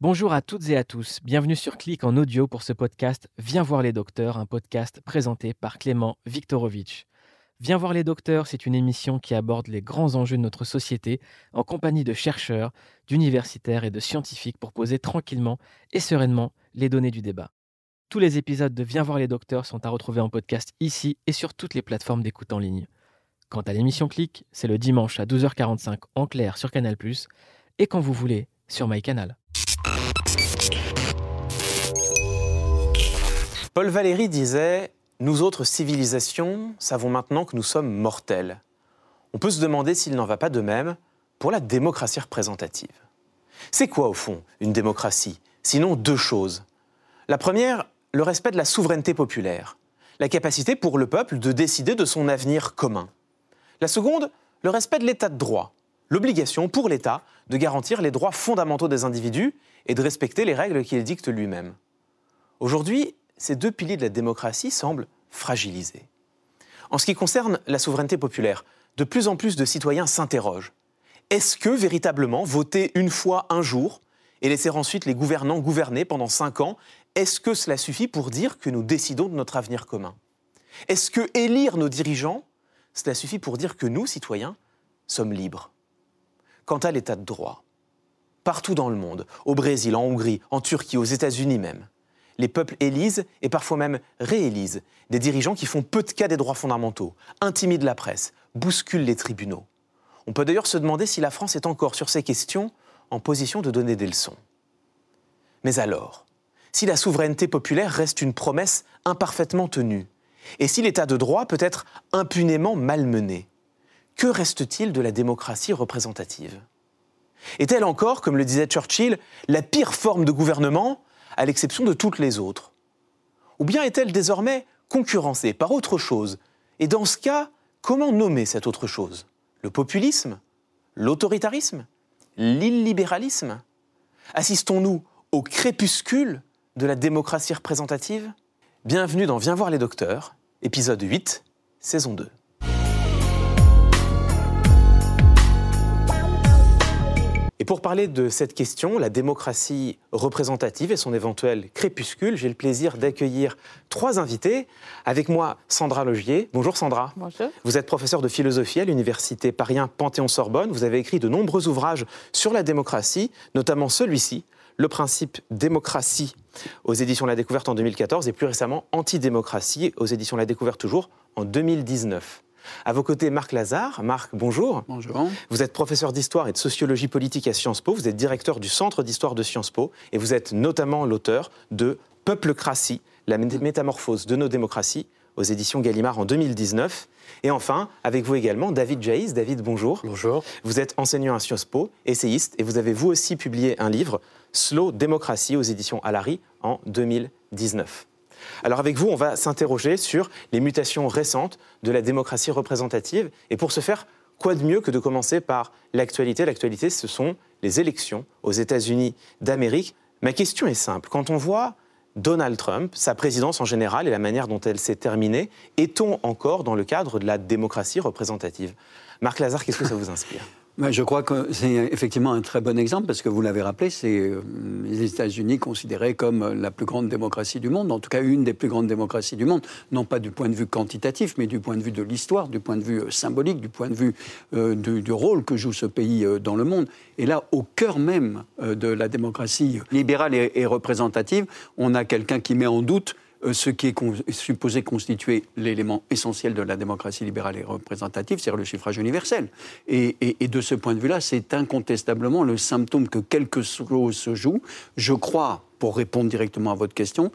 Bonjour à toutes et à tous. Bienvenue sur Clic en audio pour ce podcast Viens voir les docteurs, un podcast présenté par Clément Viktorovitch. Viens voir les docteurs, c'est une émission qui aborde les grands enjeux de notre société en compagnie de chercheurs, d'universitaires et de scientifiques pour poser tranquillement et sereinement les données du débat. Tous les épisodes de Viens voir les docteurs sont à retrouver en podcast ici et sur toutes les plateformes d'écoute en ligne. Quant à l'émission Clic, c'est le dimanche à 12h45 en clair sur Canal+, et quand vous voulez sur MyCanal. Paul Valéry disait Nous autres civilisations savons maintenant que nous sommes mortels. On peut se demander s'il n'en va pas de même pour la démocratie représentative. C'est quoi, au fond, une démocratie Sinon deux choses? La première, le respect de la souveraineté populaire, la capacité pour le peuple de décider de son avenir commun. La seconde, le respect de l'état de droit, l'obligation pour l'État de garantir les droits fondamentaux des individus et de respecter les règles qu'il dicte lui-même. Aujourd'hui, ces deux piliers de la démocratie semblent fragilisés. En ce qui concerne la souveraineté populaire, de plus en plus de citoyens s'interrogent. Est-ce que véritablement voter une fois un jour et laisser ensuite les gouvernants gouverner pendant cinq ans, est-ce que cela suffit pour dire que nous décidons de notre avenir commun? Est-ce que élire nos dirigeants, cela suffit pour dire que nous, citoyens, sommes libres? Quant à l'état de droit, partout dans le monde, au Brésil, en Hongrie, en Turquie, aux États-Unis même, les peuples élisent et parfois même réélisent des dirigeants qui font peu de cas des droits fondamentaux, intimident la presse, bousculent les tribunaux. On peut d'ailleurs se demander si la France est encore sur ces questions en position de donner des leçons. Mais alors, si la souveraineté populaire reste une promesse imparfaitement tenue, et si l'état de droit peut être impunément malmené, que reste-t-il de la démocratie représentative? Est-elle encore, comme le disait Churchill, la pire forme de gouvernement, à l'exception de toutes les autres. Ou bien est-elle désormais concurrencée par autre chose? Et dans ce cas, comment nommer cette autre chose? Le populisme? L'autoritarisme? L'illibéralisme? Assistons-nous au crépuscule de la démocratie représentative? Bienvenue dans Viens voir les docteurs, épisode 8, saison 2. Et pour parler de cette question, la démocratie représentative et son éventuel crépuscule, j'ai le plaisir d'accueillir trois invités. Avec moi, Sandra Logier. Bonjour Sandra. Bonjour. Vous êtes professeure de philosophie à l'université Paris Panthéon-Sorbonne. Vous avez écrit de nombreux ouvrages sur la démocratie, notamment celui-ci, Le principe démocratie aux éditions La Découverte en 2014 et plus récemment Antidémocratie aux éditions La Découverte toujours en 2019. À vos côtés, Marc Lazare. Marc, bonjour. Bonjour. Vous êtes professeur d'histoire et de sociologie politique à Sciences Po. Vous êtes directeur du Centre d'histoire de Sciences Po et vous êtes notamment l'auteur de Peuplecratie, la métamorphose de nos démocraties aux éditions Gallimard en 2019. Et enfin, avec vous également, David Jaïs. David, bonjour. Bonjour. Vous êtes enseignant à Sciences Po, essayiste, et vous avez vous aussi publié un livre, Slow Démocratie, aux éditions Alary, en 2019. Alors avec vous, on va s'interroger sur les mutations récentes de la démocratie représentative. Et pour ce faire, quoi de mieux que de commencer par l'actualité? L'actualité, ce sont les élections aux États-Unis d'Amérique. Ma question est simple. Quand on voit Donald Trump, sa présidence en général et la manière dont elle s'est terminée, est-on encore dans le cadre de la démocratie représentative? Marc Lazare, qu'est-ce que ça vous inspire? Je crois que c'est effectivement un très bon exemple parce que vous l'avez rappelé, c'est euh, les États-Unis considérés comme euh, la plus grande démocratie du monde, en tout cas une des plus grandes démocraties du monde, non pas du point de vue quantitatif, mais du point de vue de l'histoire, du point de vue euh, symbolique, du point de vue du, rôle que joue ce pays dans le monde. Et là, au cœur même de la démocratie libérale et, représentative, on a quelqu'un qui met en doute ce qui est supposé constituer l'élément essentiel de la démocratie libérale et représentative, c'est-à-dire le suffrage universel. Et- et de ce point de vue-là, c'est incontestablement le symptôme que quelque chose se joue. Je crois pour répondre directement à votre question.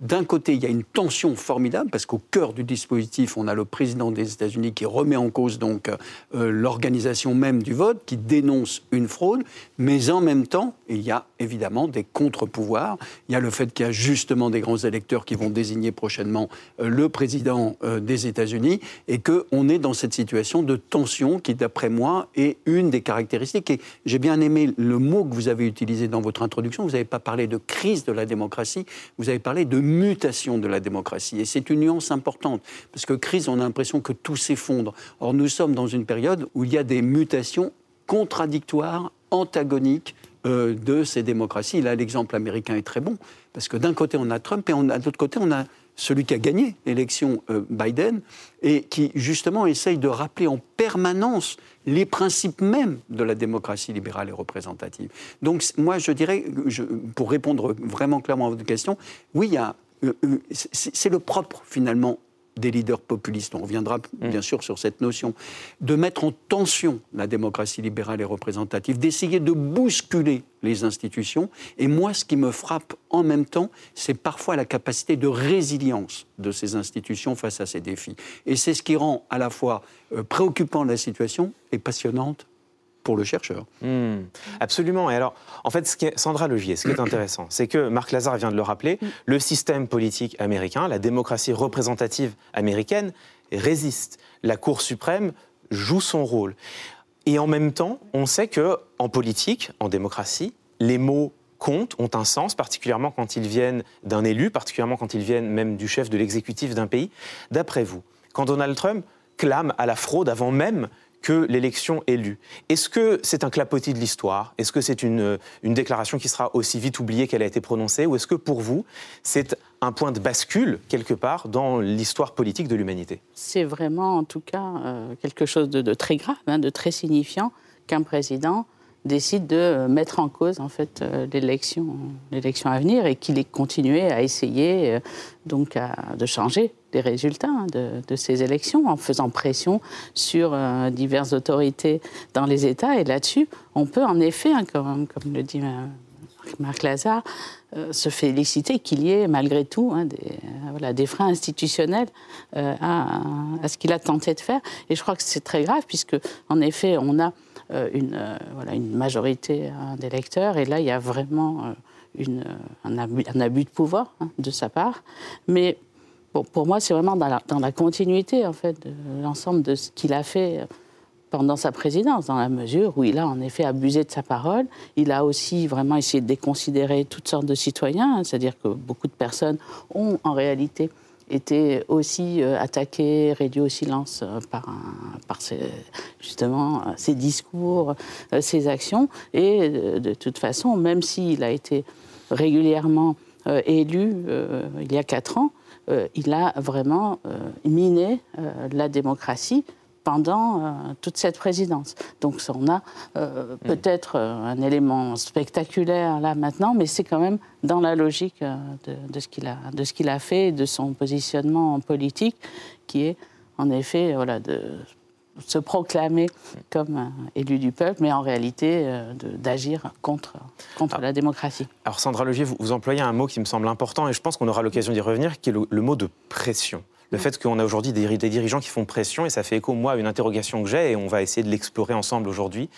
D'un côté, il y a une tension formidable parce qu'au cœur du dispositif, on a le président des États-Unis qui remet en cause donc euh, l'organisation même du vote, qui dénonce une fraude, mais en même temps, il y a évidemment des contre-pouvoirs. Il y a le fait qu'il y a justement des grands électeurs qui vont désigner prochainement euh, le président euh, des États-Unis et qu'on est dans cette situation de tension qui, d'après moi, est une des caractéristiques. Et j'ai bien aimé le mot que vous avez utilisé dans votre introduction. Vous n'avez pas parlé de crise de la démocratie, vous avez parlé de mutation de la démocratie. Et c'est une nuance importante, parce que crise, on a l'impression que tout s'effondre. Or, nous sommes dans une période où il y a des mutations contradictoires, antagoniques, euh, de ces démocraties. Là, l'exemple américain est très bon, parce que d'un côté, on a Trump, et de l'autre côté, on a celui qui a gagné l'élection euh, Biden, et qui justement essaye de rappeler en permanence les principes mêmes de la démocratie libérale et représentative. Donc moi, je dirais, pour répondre vraiment clairement à votre question, oui, euh, c'est le propre finalement des leaders populistes, on reviendra mm. bien sûr sur cette notion, de mettre en tension la démocratie libérale et représentative, d'essayer de bousculer les institutions. Et moi, ce qui me frappe en même temps, c'est parfois la capacité de résilience de ces institutions face à ces défis. Et c'est ce qui rend à la fois euh, préoccupant la situation et passionnante pour le chercheur. Hmm. absolument. Et alors, en fait, ce qui est, Sandra Legier, ce qui est intéressant, c'est que Marc Lazare vient de le rappeler, le système politique américain, la démocratie représentative américaine résiste. La Cour suprême joue son rôle. Et en même temps, on sait que en politique, en démocratie, les mots comptent, ont un sens, particulièrement quand ils viennent d'un élu, particulièrement quand ils viennent même du chef de l'exécutif d'un pays. D'après vous, quand Donald Trump clame à la fraude avant même que l'élection est lue. Est-ce que c'est un clapotis de l'histoire? Est-ce que c'est une, une déclaration qui sera aussi vite oubliée qu'elle a été prononcée? Ou est-ce que pour vous, c'est un point de bascule, quelque part, dans l'histoire politique de l'humanité? C'est vraiment, en tout cas, euh, quelque chose de, très grave, hein, de très signifiant qu'un président décide de mettre en cause en fait euh, l'élection, l'élection à venir et qu'il ait continué à essayer euh, donc de changer les résultats hein, de, ces élections en faisant pression sur euh, diverses autorités dans les États. Et là-dessus, on peut en effet, hein, comme, le dit Marc Lazare, se féliciter qu'il y ait malgré tout hein, des, des freins institutionnels à, ce qu'il a tenté de faire. Et je crois que c'est très grave puisque, en effet, on a euh, une, euh, majorité d'électeurs. Et là, il y a vraiment euh, un, abus, de pouvoir de sa part. Mais pour moi, c'est vraiment dans la, continuité en fait, de l'ensemble de ce qu'il a fait pendant sa présidence, dans la mesure où il a en effet abusé de sa parole. Il a aussi vraiment essayé de déconsidérer toutes sortes de citoyens, hein, c'est-à-dire que beaucoup de personnes ont en réalité était aussi euh, attaqué, réduit au silence euh, par, par justement ses discours, euh, ses actions. Et de toute façon, même s'il a été régulièrement élu il y a quatre ans, il a vraiment miné la démocratie pendant euh, toute cette présidence. Donc on a euh, hmm. peut-être euh, un élément spectaculaire là maintenant, mais c'est quand même dans la logique de, de ce qu'il a, de ce qu'il a fait, de son positionnement politique, qui est en effet voilà, de se proclamer comme élu du peuple, mais en réalité d'agir contre, contre ah. la démocratie. Alors Sandra Levier, vous, vous, employez un mot qui me semble important, et je pense qu'on aura l'occasion d'y revenir, qui est le mot de pression le fait qu'on a aujourd'hui des, dirigeants qui font pression, et ça fait écho, moi, à une interrogation que j'ai, et on va essayer de l'explorer ensemble aujourd'hui,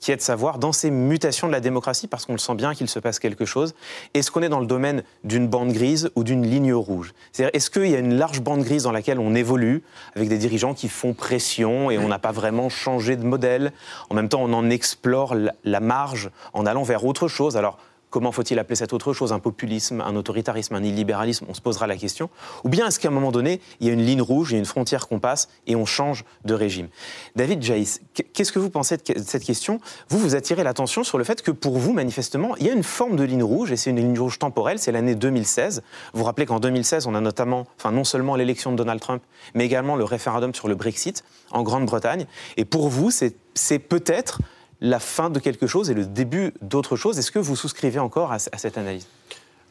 qui est de savoir, dans ces mutations de la démocratie, parce qu'on le sent bien qu'il se passe quelque chose, est-ce qu'on est dans le domaine d'une bande grise ou d'une ligne rouge? C'est-à-dire, est-ce qu'il y a une large bande grise dans laquelle on évolue, avec des dirigeants qui font pression, et on n'a pas vraiment changé de modèle? En même temps, on en explore la marge en allant vers autre chose. Alors, Comment faut-il appeler cette autre chose Un populisme, un autoritarisme, un illibéralisme On se posera la question. Ou bien est-ce qu'à un moment donné, il y a une ligne rouge, il y a une frontière qu'on passe et on change de régime? David Jaïs, qu'est-ce que vous pensez de cette question? Vous, vous attirez l'attention sur le fait que pour vous, manifestement, il y a une forme de ligne rouge, et c'est une ligne rouge temporelle, c'est l'année 2016. Vous vous rappelez qu'en 2016, on a notamment, enfin non seulement l'élection de Donald Trump, mais également le référendum sur le Brexit en Grande-Bretagne. Et pour vous, c'est peut-être la fin de quelque chose et le début d'autre chose. Est-ce que vous souscrivez encore à, cette analyse?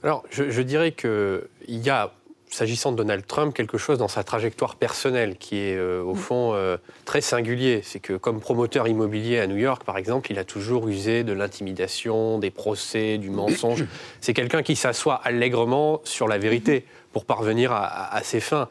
Alors, je, dirais qu'il y a s'agissant de Donald Trump, quelque chose dans sa trajectoire personnelle qui est euh, au mm. fond euh, très singulier. C'est que comme promoteur immobilier à New York, par exemple, il a toujours usé de l'intimidation, des procès, du mensonge. C'est quelqu'un qui s'assoit allègrement sur la vérité pour parvenir à, ses fins.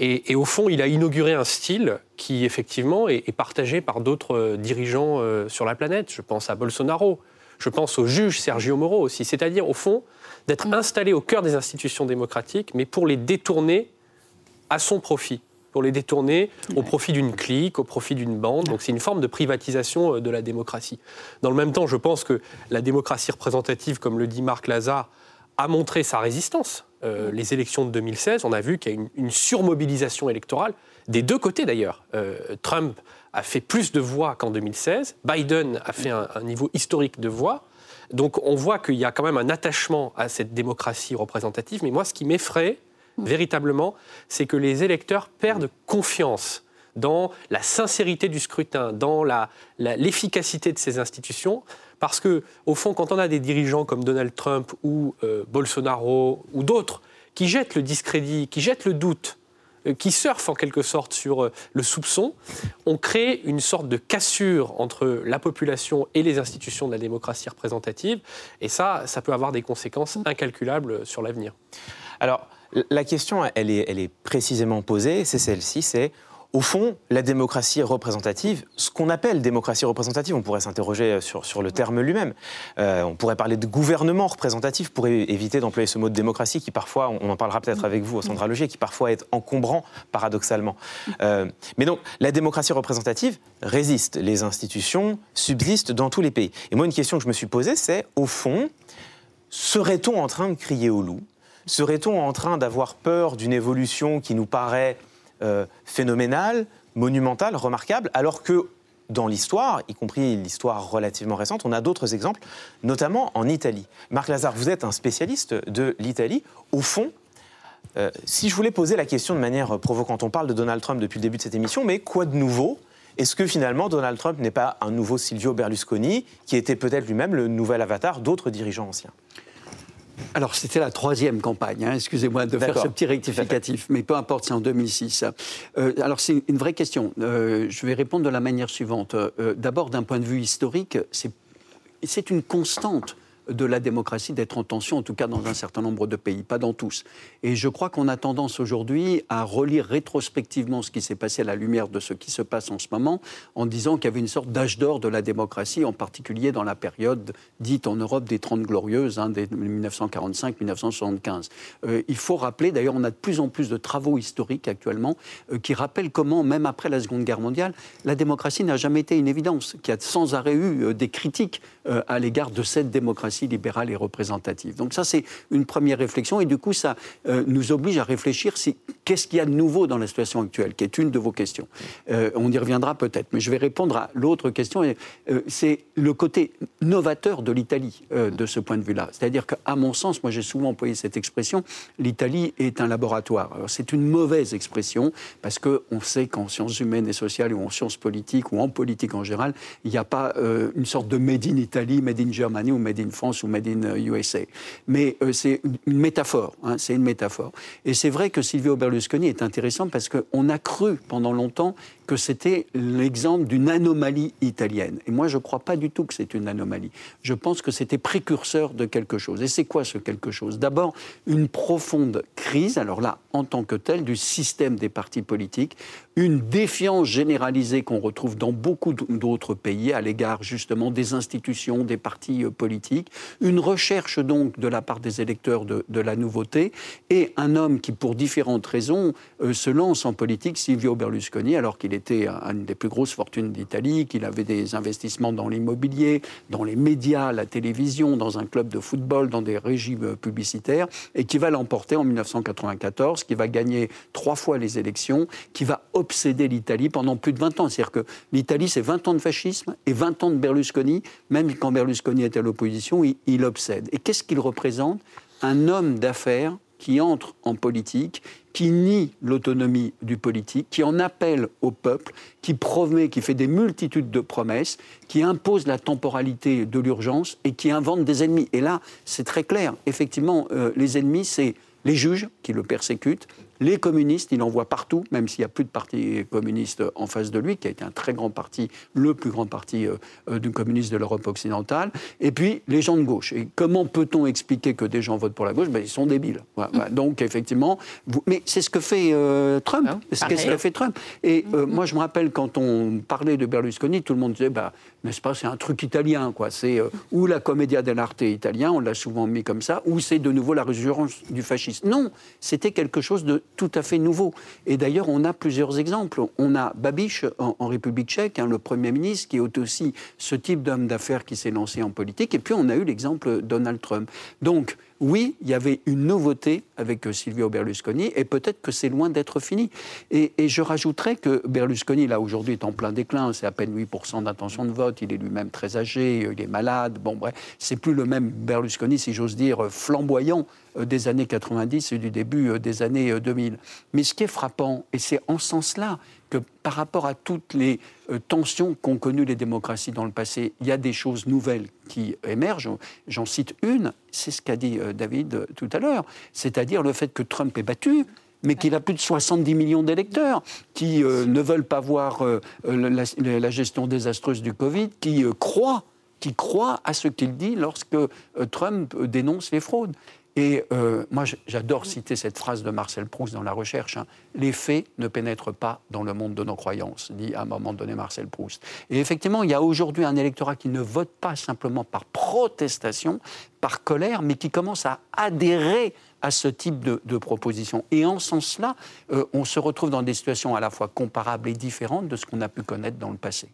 Et, au fond, il a inauguré un style qui, effectivement, est, partagé par d'autres euh, dirigeants sur la planète. Je pense à Bolsonaro, je pense au juge Sergio Moro aussi. C'est-à-dire, au fond, d'être installé au cœur des institutions démocratiques, mais pour les détourner à son profit pour les détourner au profit d'une clique, au profit d'une bande. Donc c'est une forme de privatisation euh, de la démocratie. Dans le même temps, je pense que la démocratie représentative, comme le dit Marc Lazare, a montré sa résistance. Euh, les élections de 2016, on a vu qu'il y a une, une surmobilisation électorale, des deux côtés d'ailleurs. Euh, Trump a fait plus de voix qu'en 2016, Biden a fait un niveau historique de voix. Donc on voit qu'il y a quand même un attachement à cette démocratie représentative. Mais moi, ce qui m'effraie mm. véritablement, c'est que les électeurs perdent confiance dans la sincérité du scrutin, dans l'efficacité de ces institutions. Parce que, au fond, quand on a des dirigeants comme Donald Trump ou euh, Bolsonaro ou d'autres qui jettent le discrédit, qui jettent le doute qui surfent en quelque sorte sur euh, le soupçon, on crée une sorte de cassure entre la population et les institutions de la démocratie représentative. Et ça, ça peut avoir des conséquences incalculables sur l'avenir. Alors, la question, elle est, elle est précisément posée, c'est celle-ci, c'est au fond, la démocratie représentative, ce qu'on appelle démocratie représentative, on pourrait s'interroger sur, sur le terme lui-même. Euh, on pourrait parler de gouvernement représentatif pour éviter d'employer ce mot de démocratie qui parfois, on en parlera peut-être avec vous au Centre Logier, qui parfois est encombrant paradoxalement. Euh, mais donc, la démocratie représentative résiste. Les institutions subsistent dans tous les pays. Et moi, une question que je me suis posée, c'est au fond, serait-on en train de crier au loup? Serait-on en train d'avoir peur d'une évolution qui nous paraît euh, phénoménal, monumental, remarquable, alors que dans l'histoire, y compris l'histoire relativement récente, on a d'autres exemples, notamment en Italie. Marc Lazare, vous êtes un spécialiste de l'Italie. Au fond, euh, si je voulais poser la question de manière provocante, on parle de Donald Trump depuis le début de cette émission, mais quoi de nouveau? Est-ce que finalement Donald Trump n'est pas un nouveau Silvio Berlusconi, qui était peut-être lui-même le nouvel avatar d'autres dirigeants anciens? Alors, c'était la troisième campagne, hein, excusez-moi de faire ce petit rectificatif, mais peu importe, c'est en 2006. Euh, alors, c'est une vraie question. Euh, je vais répondre de la manière suivante. Euh, d'abord, d'un point de vue historique, c'est une constante de la démocratie d'être en tension, en tout cas dans un certain nombre de pays, pas dans tous. Et je crois qu'on a tendance aujourd'hui à relire rétrospectivement ce qui s'est passé à la lumière de ce qui se passe en ce moment, en disant qu'il y avait une sorte d'âge d'or de la démocratie, en particulier dans la période dite en Europe des Trente Glorieuses, hein, des 1945-1975. Euh, il faut rappeler, d'ailleurs, on a de plus en plus de travaux historiques actuellement euh, qui rappellent comment, même après la Seconde Guerre mondiale, la démocratie n'a jamais été une évidence, qu'il y a sans arrêt eu euh, des critiques à l'égard de cette démocratie libérale et représentative. Donc ça, c'est une première réflexion. Et du coup, ça euh, nous oblige à réfléchir si, qu'est-ce qu'il y a de nouveau dans la situation actuelle, qui est une de vos questions. Euh, on y reviendra peut-être, mais je vais répondre à l'autre question. Euh, c'est le côté novateur de l'Italie de ce point de vue-là. C'est-à-dire qu'à mon sens, moi j'ai souvent employé cette expression, l'Italie est un laboratoire. C'est une mauvaise expression, parce qu'on sait qu'en sciences humaines et sociales, ou en sciences politiques, ou en politique en général, il n'y a pas une sorte de made in Italy, made in Germany ou made in France ou Made in USA. Mais euh, c'est une métaphore, hein, c'est une métaphore. Et c'est vrai que Silvio Berlusconi est intéressant parce qu'on a cru pendant longtemps que c'était l'exemple d'une anomalie italienne. Et moi, je ne crois pas du tout que c'est une anomalie. Je pense que c'était précurseur de quelque chose. Et c'est quoi ce quelque chose? D'abord, une profonde crise, alors là, en tant que telle, du système des partis politiques, une défiance généralisée qu'on retrouve dans beaucoup d'autres pays à l'égard justement des institutions, des partis euh, politiques, une recherche donc de la part des électeurs de, la nouveauté, et un homme qui, pour différentes raisons, euh, se lance en politique, Silvio Berlusconi, alors qu'il était une des plus grosses fortunes d'Italie, qu'il avait des investissements dans l'immobilier, dans les médias, la télévision, dans un club de football, dans des régimes publicitaires, et qui va l'emporter en 1994, qui va gagner trois fois les élections, qui va obséder l'Italie pendant plus de 20 ans. C'est-à-dire que l'Italie, c'est 20 ans de fascisme et 20 ans de Berlusconi. Même quand Berlusconi était à l'opposition, il, obsède. Et qu'est-ce qu'il représente? Un homme d'affaires qui entre en politique, qui nie l'autonomie du politique, qui en appelle au peuple, qui promet, qui fait des multitudes de promesses, qui impose la temporalité de l'urgence et qui invente des ennemis. Et là, c'est très clair. Effectivement, euh, les ennemis, c'est les juges qui le persécutent, les communistes, il en voit partout, même s'il n'y a plus de parti communiste en face de lui, qui a été un très grand parti, le plus grand parti euh, euh, du communiste de l'Europe occidentale. Et puis les gens de gauche. Et comment peut-on expliquer que des gens votent pour la gauche? Ben, Ils sont débiles. Donc effectivement, mais c'est ce que fait euh, Trump. Ah c'est ce que fait Trump. Et moi, je me rappelle quand on parlait de Berlusconi, tout le monde disait, bah, n'est-ce pas, c'est un truc italien, quoi. C'est ou la commedia dell'arte italien, on l'a souvent mis comme ça, ou c'est de nouveau la résurgence du fascisme. Non, c'était quelque chose de tout à fait nouveau. Et d'ailleurs, on a plusieurs exemples. On a Babiš en, République tchèque, hein, le Premier ministre, qui est aussi ce type d'homme d'affaires qui s'est lancé en politique. Et puis, on a eu l'exemple Donald Trump. Donc, oui, il y avait une nouveauté avec Silvio Berlusconi, et peut-être que c'est loin d'être fini. Et, je rajouterais que Berlusconi, là, aujourd'hui, est en plein déclin, c'est à peine 8% d'intention de vote, il est lui-même très âgé, il est malade, bon, bref, c'est plus le même Berlusconi, si j'ose dire, flamboyant euh, des années 90 et du début euh, des années 2000. Euh, Mais ce qui est frappant, et c'est en ce sens-là que par rapport à toutes les tensions qu'ont connues les démocraties dans le passé, il y a des choses nouvelles qui émergent. J'en cite une, c'est ce qu'a dit David tout à l'heure, c'est-à-dire le fait que Trump est battu, mais qu'il a plus de 70 millions d'électeurs qui ne veulent pas voir la, la, gestion désastreuse du Covid, qui croient qui croient à ce qu'il dit lorsque Trump dénonce les fraudes. Et euh, moi, j'adore citer cette phrase de Marcel Proust dans La Recherche hein. Les faits ne pénètrent pas dans le monde de nos croyances, dit à un moment donné Marcel Proust. Et effectivement, il y a aujourd'hui un électorat qui ne vote pas simplement par protestation, par colère, mais qui commence à adhérer à ce type de, proposition. Et en ce sens-là, euh, on se retrouve dans des situations à la fois comparables et différentes de ce qu'on a pu connaître dans le passé.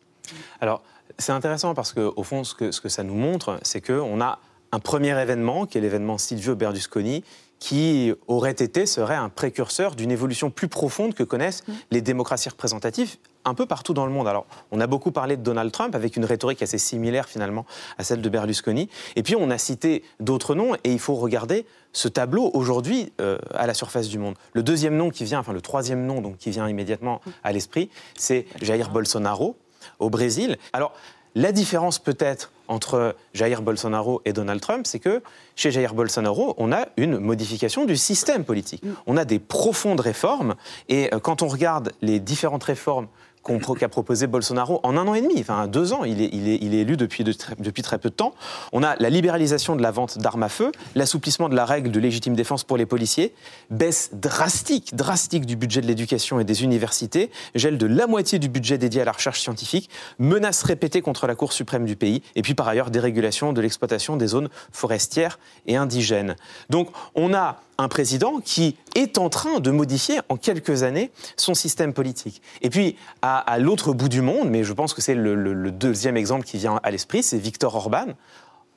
Alors, c'est intéressant parce qu'au fond, ce que, ce que ça nous montre, c'est qu'on a un premier événement, qui est l'événement Silvio Berlusconi, qui aurait été, serait un précurseur d'une évolution plus profonde que connaissent mm. les démocraties représentatives un peu partout dans le monde. Alors, on a beaucoup parlé de Donald Trump avec une rhétorique assez similaire finalement à celle de Berlusconi. Et puis, on a cité d'autres noms et il faut regarder ce tableau aujourd'hui euh, à la surface du monde. Le deuxième nom qui vient, enfin le troisième nom donc, qui vient immédiatement à l'esprit, c'est Jair Bolsonaro au Brésil. Alors, la différence peut-être entre Jair Bolsonaro et Donald Trump, c'est que chez Jair Bolsonaro, on a une modification du système politique. On a des profondes réformes, et euh, quand on regarde les différentes réformes qu'a proposé Bolsonaro en un an et demi, enfin deux ans, il est, élu depuis, depuis très peu de temps. On a la libéralisation de la vente d'armes à feu, l'assouplissement de la règle de légitime défense pour les policiers, baisse drastique, drastique du budget de l'éducation et des universités, gel de la moitié du budget dédié à la recherche scientifique, menaces répétées contre la Cour suprême du pays, et puis par ailleurs dérégulation de l'exploitation des zones forestières et indigènes. Donc on a un président qui est en train de modifier en quelques années son système politique. Et puis, à, l'autre bout du monde, mais je pense que c'est le, deuxième exemple qui vient à l'esprit, c'est Viktor Orban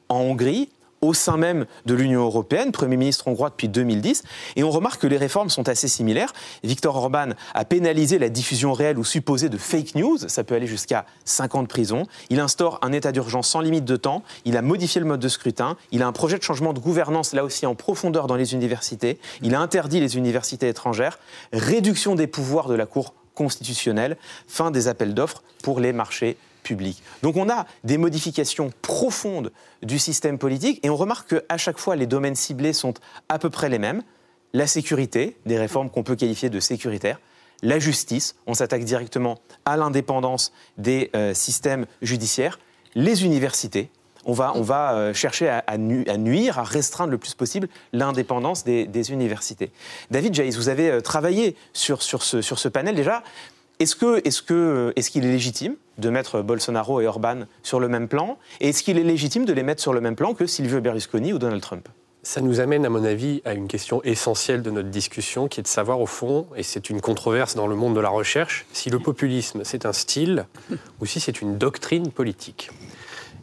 en Hongrie, au sein même de l'Union européenne, Premier ministre hongrois depuis 2010, et on remarque que les réformes sont assez similaires. Viktor Orban a pénalisé la diffusion réelle ou supposée de fake news, ça peut aller jusqu'à 5 ans de prison. Il instaure un état d'urgence sans limite de temps, il a modifié le mode de scrutin, il a un projet de changement de gouvernance là aussi en profondeur dans les universités, il a interdit les universités étrangères, réduction des pouvoirs de la Cour constitutionnelle, fin des appels d'offres pour les marchés Donc on a des modifications profondes du système politique et on remarque qu'à chaque fois les domaines ciblés sont à peu près les mêmes. La sécurité, des réformes qu'on peut qualifier de sécuritaires. La justice, on s'attaque directement à l'indépendance des euh, systèmes judiciaires. Les universités, on va, on va euh, chercher à, nuire, à restreindre le plus possible l'indépendance des, universités. David Jaïs, vous avez euh, travaillé sur, sur, ce, sur ce panel déjà. Est-ce qu'il est, est légitime de mettre Bolsonaro et Orban sur le même plan Et est-ce qu'il est légitime de les mettre sur le même plan que Silvio Berlusconi ou Donald Trump? Ça nous amène, à mon avis, à une question essentielle de notre discussion, qui est de savoir, au fond, et c'est une controverse dans le monde de la recherche, si le populisme, c'est un style ou si c'est une doctrine politique.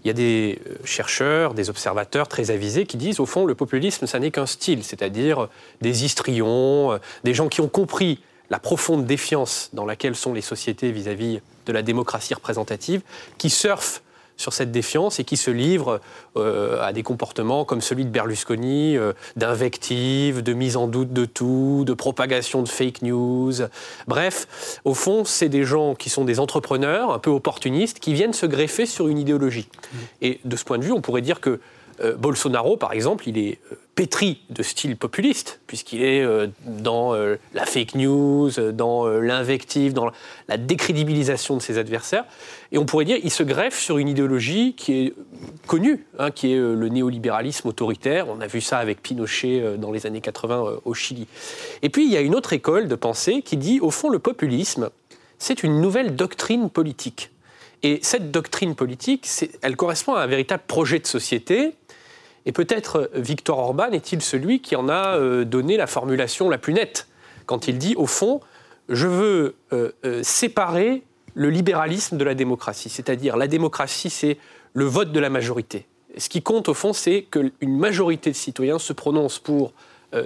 Il y a des euh, chercheurs, des observateurs très avisés qui disent, au fond, le populisme, ça n'est qu'un style, c'est-à-dire des histrions, euh, des gens qui ont compris la profonde défiance dans laquelle sont les sociétés vis-à-vis de la démocratie représentative, qui surfent sur cette défiance et qui se livrent euh, à des comportements comme celui de Berlusconi, euh, d'invective, de mise en doute de tout, de propagation de fake news. Bref, au fond, c'est des gens qui sont des entrepreneurs un peu opportunistes qui viennent se greffer sur une idéologie. Et de ce point de vue, on pourrait dire que Euh, Bolsonaro, par exemple, il est euh, pétri de style populiste, puisqu'il est euh, dans la fake news, dans l'invective, dans la décrédibilisation de ses adversaires. Et on pourrait dire qu'il se greffe sur une idéologie qui est connue, hein, qui est le néolibéralisme autoritaire. On a vu ça avec Pinochet dans les années 80 au Chili. Et puis, il y a une autre école de pensée qui dit, au fond, le populisme, c'est une nouvelle doctrine politique. Et cette doctrine politique, elle correspond à un véritable projet de société et peut-être euh, Victor Orban est-il celui qui en a euh, donné la formulation la plus nette quand il dit, au fond, je veux euh, séparer le libéralisme de la démocratie. C'est-à-dire, la démocratie, c'est le vote de la majorité. Ce qui compte, au fond, c'est qu'une majorité de citoyens se prononce pour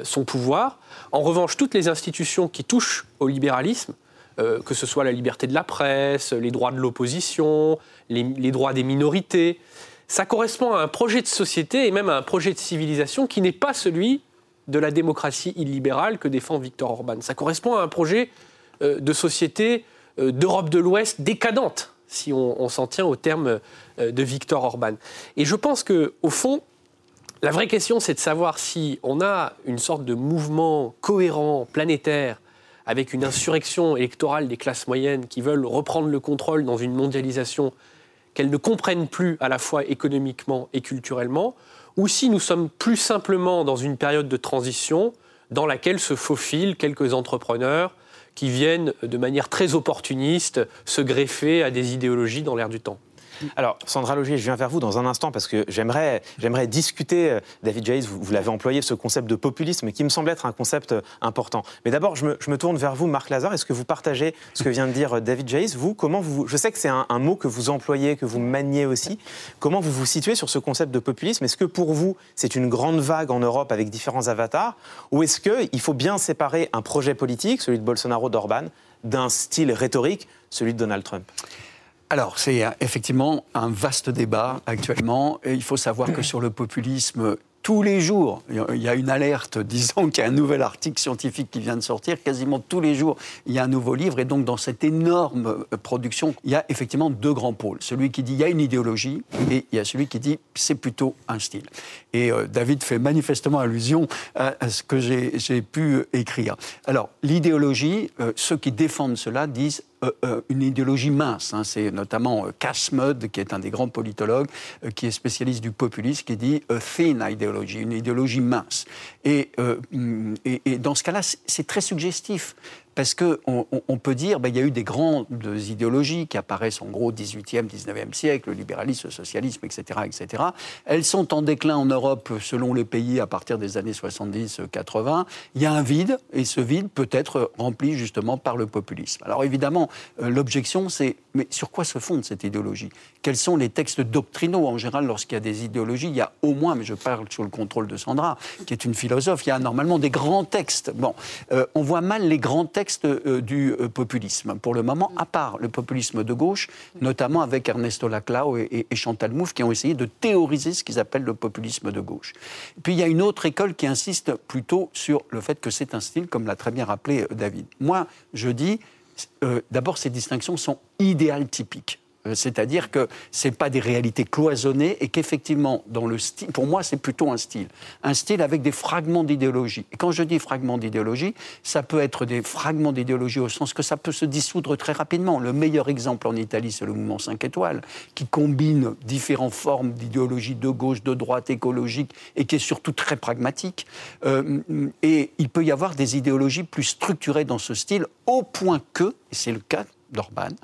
son pouvoir. En revanche, toutes les institutions qui touchent au libéralisme, que ce soit la liberté de la presse, les droits de l'opposition, les, droits des minorités, ça correspond à un projet de société et même à un projet de civilisation qui n'est pas celui de la démocratie illibérale que défend Viktor Orban. Ça correspond à un projet euh, de société euh, d'Europe de l'Ouest décadente, si on, s'en tient au terme euh, de Viktor Orban. Et je pense que, au fond, la vraie question, c'est de savoir si on a une sorte de mouvement cohérent, planétaire, avec une insurrection électorale des classes moyennes qui veulent reprendre le contrôle dans une mondialisation qu'elles ne comprennent plus à la fois économiquement et culturellement, ou si nous sommes plus simplement dans une période de transition dans laquelle se faufilent quelques entrepreneurs qui viennent de manière très opportuniste se greffer à des idéologies dans l'air du temps. Alors, Sandra Logier, je viens vers vous dans un instant parce que j'aimerais, j'aimerais discuter, euh, David Jays, vous, l'avez employé, ce concept de populisme qui me semble être un concept euh, important. Mais d'abord, je me, tourne vers vous, Marc Lazare. Est-ce que vous partagez ce que vient de dire euh, David Jays Vous, comment vous. Je sais que c'est un, mot que vous employez, que vous maniez aussi. Comment vous vous situez sur ce concept de populisme? Est-ce que pour vous, c'est une grande vague en Europe avec différents avatars? Ou est-ce qu'il faut bien séparer un projet politique, celui de Bolsonaro, d'Orban, d'un style rhétorique, celui de Donald Trump? Alors, c'est effectivement un vaste débat actuellement. Et il faut savoir que sur le populisme, tous les jours, il y a une alerte disant qu'il y a un nouvel article scientifique qui vient de sortir. Quasiment tous les jours, il y a un nouveau livre. Et donc, dans cette énorme euh, production, il y a effectivement deux grands pôles. Celui qui dit il y a une idéologie et il y a celui qui dit c'est plutôt un style. Et euh, David fait manifestement allusion à, ce que j'ai pu écrire. Alors, l'idéologie, euh, ceux qui défendent cela disent euh, euh, une idéologie mince. Hein. C'est notamment euh, Cass Mudd, qui est un des grands politologues, qui est spécialiste du populisme, qui dit a thin ideology, une idéologie mince. et dans ce cas-là, c'est très suggestif parce qu'on on, peut dire qu'il ben, y a eu des grandes idéologies qui apparaissent en gros au XVIIIe, XIXe siècle, le libéralisme, le socialisme, etc., etc. Elles sont en déclin en Europe selon les pays à partir des années 70-80. Il y a un vide, et ce vide peut être rempli justement par le populisme. Alors évidemment, euh, l'objection, c'est mais sur quoi se fonde cette idéologie? Quels sont les textes doctrinaux En général, lorsqu'il y a des idéologies, il y a au moins, mais je parle sous le contrôle de Sandra, qui est une philosophe, il y a normalement des grands textes. Bon, euh, on voit mal les grands textes euh, du euh, populisme. Pour le moment, à part le populisme de gauche, notamment avec Ernesto Laclau et, Chantal Mouffe, qui ont essayé de théoriser ce qu'ils appellent le populisme de gauche. puis il y a une autre école qui insiste plutôt sur le fait que c'est un style, comme l'a très bien rappelé David. Moi, je dis, d'abord, ces distinctions sont idéales typiques. Euh, c'est-à-dire que ce pas des réalités cloisonnées et qu'effectivement, dans le style, pour moi, c'est plutôt un style. Un style avec des fragments d'idéologie. Et quand je dis fragments d'idéologie, ça peut être des fragments d'idéologie au sens que ça peut se dissoudre très rapidement. Le meilleur exemple en Italie, c'est le mouvement 5 étoiles, qui combine différentes formes d'idéologie de gauche, de droite, écologique, et qui est surtout très pragmatique. Euh, et il peut y avoir des idéologies plus structurées dans ce style, au point que, et c'est le cas d'Orban,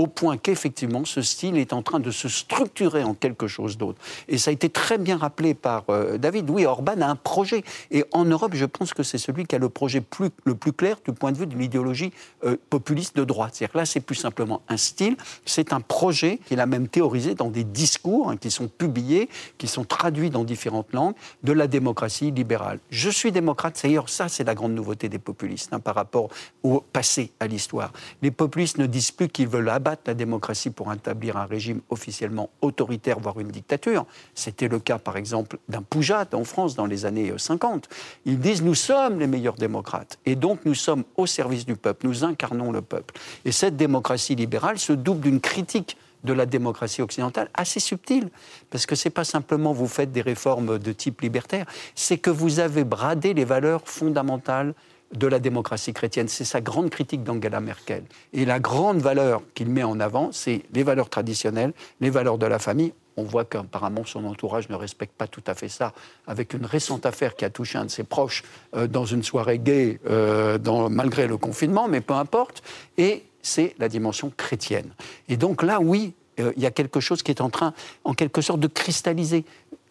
au point qu'effectivement ce style est en train de se structurer en quelque chose d'autre. Et ça a été très bien rappelé par euh, David. Oui, Orban a un projet. Et en Europe, je pense que c'est celui qui a le projet le plus clair du point de vue de l'idéologie euh, populiste de droite. C'est-à-dire là, c'est plus simplement un style, c'est un projet qu'il a même théorisé dans des discours hein, qui sont publiés, qui sont traduits dans différentes langues, de la démocratie libérale. Je suis démocrate, d'ailleurs, ça, c'est la grande nouveauté des populistes hein, par rapport au passé, à l'histoire. Les populistes ne disent plus qu'ils veulent abattre la démocratie pour établir un régime officiellement autoritaire, voire une dictature. C'était le cas, par exemple, d'un Poujat en France dans les années 50. Ils disent nous sommes les meilleurs démocrates et donc nous sommes au service du peuple, nous incarnons le peuple. Et cette démocratie libérale se double d'une critique de la démocratie occidentale, assez subtil, parce que ce n'est pas simplement vous faites des réformes de type libertaire, c'est que vous avez bradé les valeurs fondamentales de la démocratie chrétienne. C'est sa grande critique d'Angela Merkel. Et la grande valeur qu'il met en avant, c'est les valeurs traditionnelles, les valeurs de la famille. On voit qu'apparemment son entourage ne respecte pas tout à fait ça, avec une récente affaire qui a touché un de ses proches euh, dans une soirée gay, euh, malgré le confinement, mais peu importe. Et c'est la dimension chrétienne. Et donc là, oui, euh, il y a quelque chose qui est en train, en quelque sorte, de cristalliser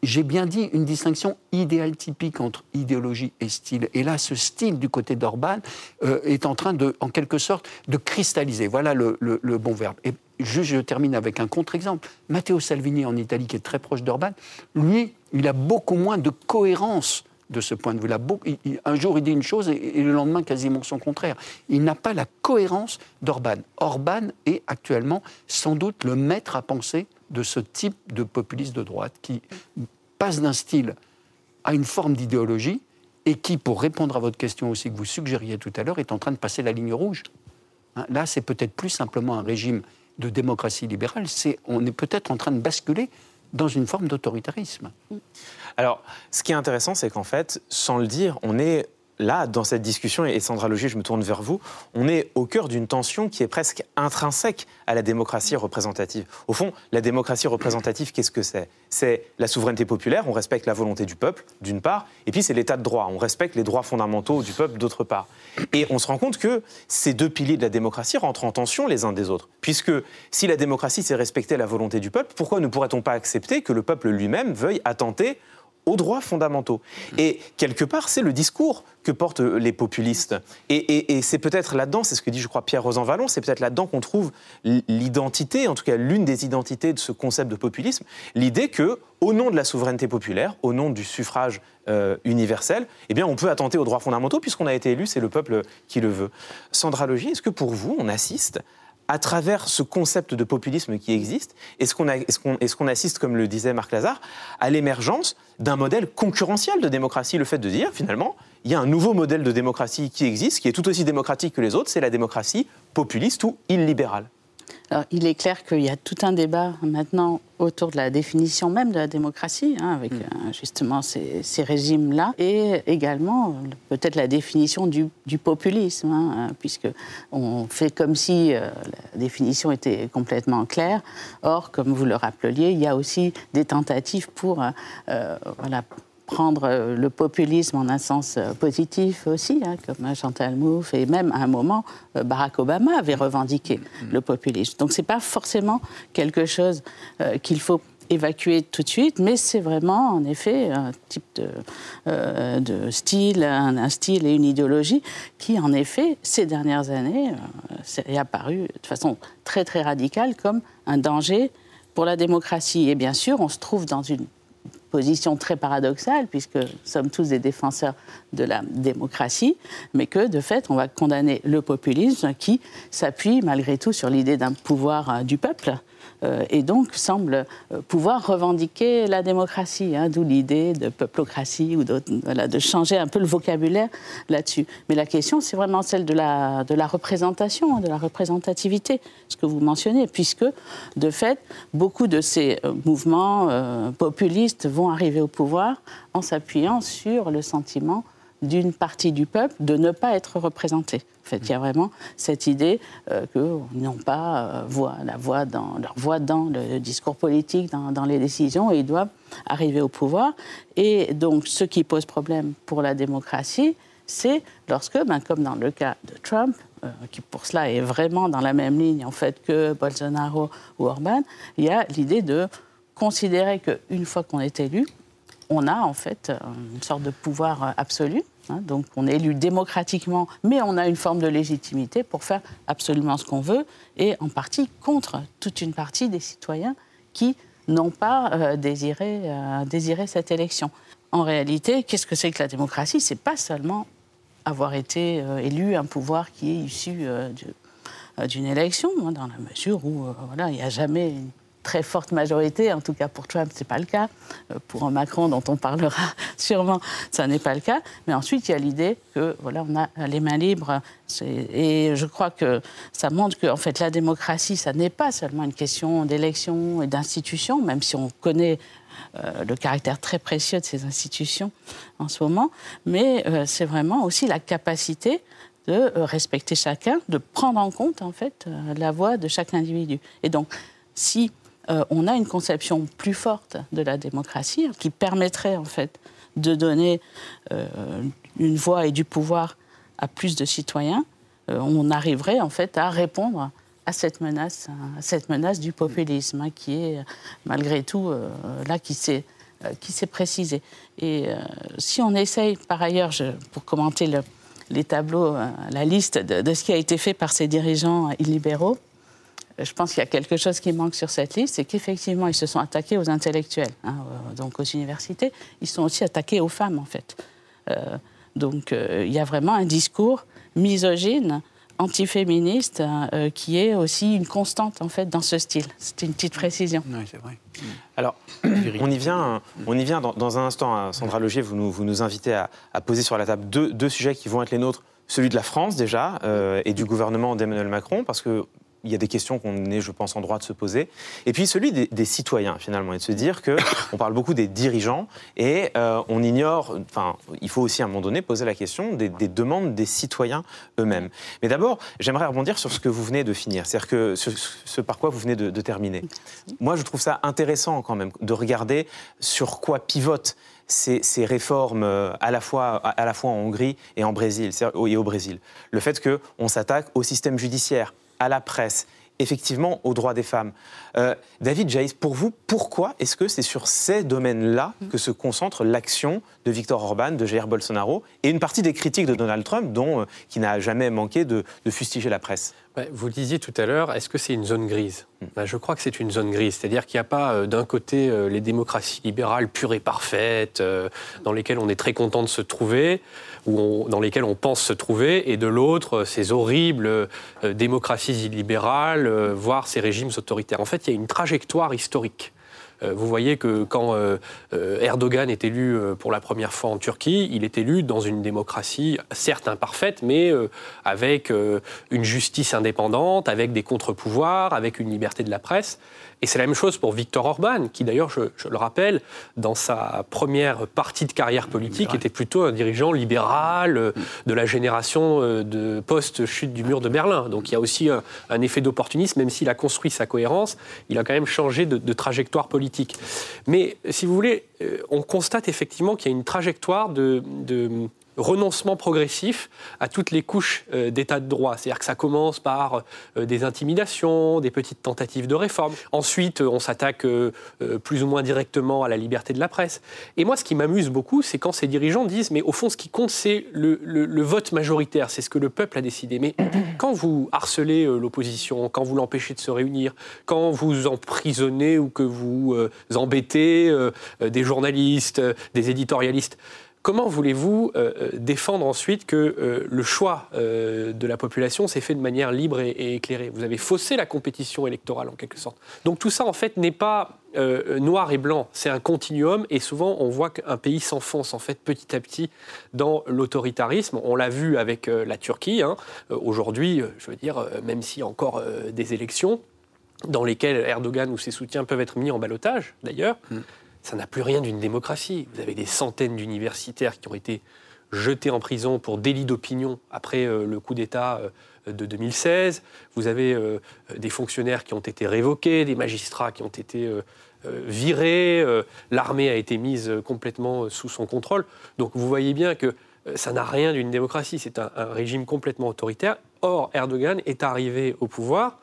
j'ai bien dit une distinction idéale typique entre idéologie et style. Et là, ce style du côté d'Orban euh, est en train de, en quelque sorte, de cristalliser. Voilà le, bon verbe. Et juste, je termine avec un contre-exemple. Matteo Salvini en Italie, qui est très proche d'Orban, lui, il a beaucoup moins de cohérence de ce point de vue-là. Un jour, il dit une chose et, le lendemain, quasiment son contraire. Il n'a pas la cohérence d'Orban. Orban est actuellement sans doute le maître à penser de ce type de populiste de droite qui passe d'un style à une forme d'idéologie et qui, pour répondre à votre question aussi que vous suggériez tout à l'heure, est en train de passer la ligne rouge. Hein, là, c'est peut-être plus simplement un régime de démocratie libérale, c'est on est peut-être en train de basculer dans une forme d'autoritarisme. Alors, ce qui est intéressant, c'est qu'en fait, sans le dire, on est là, dans cette discussion, et Sandra Logier, je me tourne vers vous, on est au cœur d'une tension qui est presque intrinsèque à la démocratie représentative. Au fond, la démocratie représentative, qu'est-ce que c'est? C'est la souveraineté populaire, on respecte la volonté du peuple, d'une part, et puis c'est l'état de droit, on respecte les droits fondamentaux du peuple, d'autre part. Et on se rend compte que ces deux piliers de la démocratie rentrent en tension les uns des autres. Puisque si la démocratie, c'est respecter la volonté du peuple, pourquoi ne pourrait-on pas accepter que le peuple lui-même veuille attenter aux droits fondamentaux. Et quelque part, c'est le discours que portent les populistes. Et, c'est peut-être là-dedans, c'est ce que dit, je crois, Pierre Rosanvallon, c'est peut-être là-dedans qu'on trouve l'identité, en tout cas l'une des identités de ce concept de populisme, l'idée que, au nom de la souveraineté populaire, au nom du suffrage euh, universel, eh bien, on peut attenter aux droits fondamentaux puisqu'on a été élu, c'est le peuple qui le veut. Sandra Logier, est-ce que pour vous, on assiste à travers ce concept de populisme qui existe, est-ce qu'on est assiste, comme le disait Marc Lazare, à l'émergence d'un modèle concurrentiel de démocratie Le fait de dire, finalement, il y a un nouveau modèle de démocratie qui existe, qui est tout aussi démocratique que les autres, c'est la démocratie populiste ou illibérale? Alors, il est clair qu'il y a tout un débat maintenant autour de la définition même de la démocratie, hein, avec mm. euh, justement ces, régimes-là, et également peut-être la définition du, populisme, hein, puisque on fait comme si euh, la définition était complètement claire. Or, comme vous le rappeliez, il y a aussi des tentatives pour euh, voilà, prendre euh, le populisme en un sens euh, positif aussi, hein, comme Chantal Mouffe, et même à un moment, euh, Barack Obama avait revendiqué mm. le populisme. Donc ce n'est pas forcément quelque chose qu'il faut évacuer tout de suite, mais c'est vraiment en effet un type de, de style, un, style et une idéologie qui, en effet, ces dernières années, est apparu de façon très très radicale comme un danger pour la démocratie. Et bien sûr, on se trouve dans une position très paradoxale, puisque nous sommes tous des défenseurs de la démocratie, mais que de fait, on va condamner le populisme qui s'appuie malgré tout sur l'idée d'un pouvoir euh, du peuple et donc semble euh, pouvoir revendiquer la démocratie, hein, d'où l'idée de peuplocratie ou voilà, de changer un peu le vocabulaire là-dessus. Mais la question, c'est vraiment celle de la, de représentation, de la représentativité, ce que vous mentionnez, puisque de fait, beaucoup de ces euh, mouvements populistes vont arriver au pouvoir en s'appuyant sur le sentiment d'une partie du peuple de ne pas être représenté. En fait, il y a vraiment cette idée euh, qu'ils n'ont pas euh, la voix dans, leur voix dans le discours politique, dans, les décisions, et ils doivent arriver au pouvoir. Et donc, ce qui pose problème pour la démocratie, c'est lorsque, ben, comme dans le cas de Trump, euh, qui pour cela est vraiment dans la même ligne en fait que Bolsonaro ou Orban, il y a l'idée de considérer qu'une fois qu'on est élu, on a en fait une sorte de pouvoir absolu. Hein. donc on est élu démocratiquement, mais on a une forme de légitimité pour faire absolument ce qu'on veut, et en partie contre toute une partie des citoyens qui n'ont pas euh, désiré, euh, cette élection. En réalité, qu'est-ce que c'est que la démocratie? C'est pas seulement avoir été euh, élu un pouvoir qui est issu d'une élection, hein, dans la mesure où voilà, il n'y a jamais très forte majorité. En tout cas, pour Trump, ce n'est pas le cas. Euh, pour Macron, dont on parlera sûrement, ça n'est pas le cas. Mais ensuite, il y a l'idée que voilà, on a les mains libres. Et je crois que ça montre que fait, la démocratie, ça n'est pas seulement une question d'élection et d'institutions, même si on connaît euh, le caractère très précieux de ces institutions en ce moment, mais euh, c'est vraiment aussi la capacité de respecter chacun, de prendre en compte en fait la voix de chaque individu. Et donc, si on a une conception plus forte de la démocratie qui permettrait en fait de donner une voix et du pouvoir à plus de citoyens, on arriverait en fait à répondre à cette menace, à cette menace du populisme hein, qui est malgré tout euh, là qui s'est euh, qui s'est précisé. Et euh, si on essaye, par ailleurs, pour commenter le, les tableaux, la liste de, ce qui a été fait par ces dirigeants illibéraux, je pense qu'il y a quelque chose qui manque sur cette liste, c'est qu'effectivement, ils se sont attaqués aux intellectuels, hein, donc aux universités. Ils sont aussi attaqués aux femmes, en fait. donc, il y a vraiment un discours misogyne antiféministe euh, qui est aussi une constante en fait dans ce style. C'est une petite précision. Oui, c'est vrai. Alors, on y vient, on y vient dans, un instant. Hein. Sandra Logier, vous nous, vous nous invitez à, poser sur la table deux, deux, sujets qui vont être les nôtres. Celui de la France déjà euh, et du gouvernement d'Emmanuel Macron, parce que il y a des questions qu'on est, je pense, en droit de se poser. Et puis celui des, citoyens, finalement, et de se dire qu'on parle beaucoup des dirigeants et euh, on ignore, enfin, il faut aussi à un moment donné poser la question des, demandes des citoyens eux-mêmes. Mais d'abord, j'aimerais rebondir sur ce que vous venez de finir, c'est-à-dire que ce, par quoi vous venez de, terminer. Moi, je trouve ça intéressant quand même de regarder sur quoi pivotent ces, réformes euh, à la, fois, à la fois en Hongrie et en Brésil, et au Brésil. Le fait qu'on s'attaque au système judiciaire, à la presse, effectivement aux droits des femmes. Euh, David Jaïs, pour vous, pourquoi est-ce que c'est sur ces domaines-là que se concentre l'action de Victor Orban, de Jair Bolsonaro et une partie des critiques de Donald Trump, dont, euh, qui n'a jamais manqué de, fustiger la presse? Vous le disiez tout à l'heure, est-ce que c'est une zone grise hmm. ben, Je crois que c'est une zone grise, c'est-à-dire qu'il n'y a pas euh, d'un côté les démocraties libérales pures et parfaites, dans lesquelles on est très content de se trouver, dans lesquels on pense se trouver, et de l'autre, ces horribles euh, démocraties illibérales, euh, voire ces régimes autoritaires. En fait, il y a une trajectoire historique. Euh, vous voyez que quand Erdogan est élu pour la première fois en Turquie, il est élu dans une démocratie certes imparfaite, mais avec une justice indépendante, avec des contre-pouvoirs, avec une liberté de la presse. Et c'est la même chose pour Viktor Orban, qui d'ailleurs, je, le rappelle, dans sa première partie de carrière politique, était plutôt un dirigeant libéral euh, de la génération euh, de post-chute du mur de Berlin. Donc il y a aussi un, effet d'opportunisme, même s'il a construit sa cohérence, il a quand même changé de, trajectoire politique. Mais si vous voulez, euh, on constate effectivement qu'il y a une trajectoire de renoncement progressif à toutes les couches euh, d'état de droit. C'est-à-dire que ça commence par euh, des intimidations, des petites tentatives de réforme. Ensuite, on s'attaque euh, plus ou moins directement à la liberté de la presse. Et moi, ce qui m'amuse beaucoup, c'est quand ces dirigeants disent, mais au fond, ce qui compte, c'est le, vote majoritaire, c'est ce que le peuple a décidé. Mais quand vous harcelez l'opposition, quand vous l'empêchez de se réunir, quand vous emprisonnez ou que vous embêtez des journalistes, des éditorialistes, Comment voulez-vous euh, euh, défendre ensuite que euh, le choix de la population s'est fait de manière libre et, éclairée? Vous avez faussé la compétition électorale en quelque sorte. Donc tout ça en fait n'est pas noir et blanc, c'est un continuum et souvent on voit qu'un pays s'enfonce en fait petit à petit dans l'autoritarisme. On l'a vu avec la Turquie. Hein. Aujourd'hui, je veux dire, même a encore des élections dans lesquelles Erdogan ou ses soutiens peuvent être mis en balotage d'ailleurs. Mm ça n'a plus rien d'une démocratie. Vous avez des centaines d'universitaires qui ont été jetés en prison pour délit d'opinion après euh, le coup d'État euh, de 2016. Vous avez euh, des fonctionnaires qui ont été révoqués, des magistrats qui ont été virés, l'armée a été mise complètement sous son contrôle. Donc vous voyez bien que ça n'a rien d'une démocratie, c'est un, régime complètement autoritaire. Or, Erdogan est arrivé au pouvoir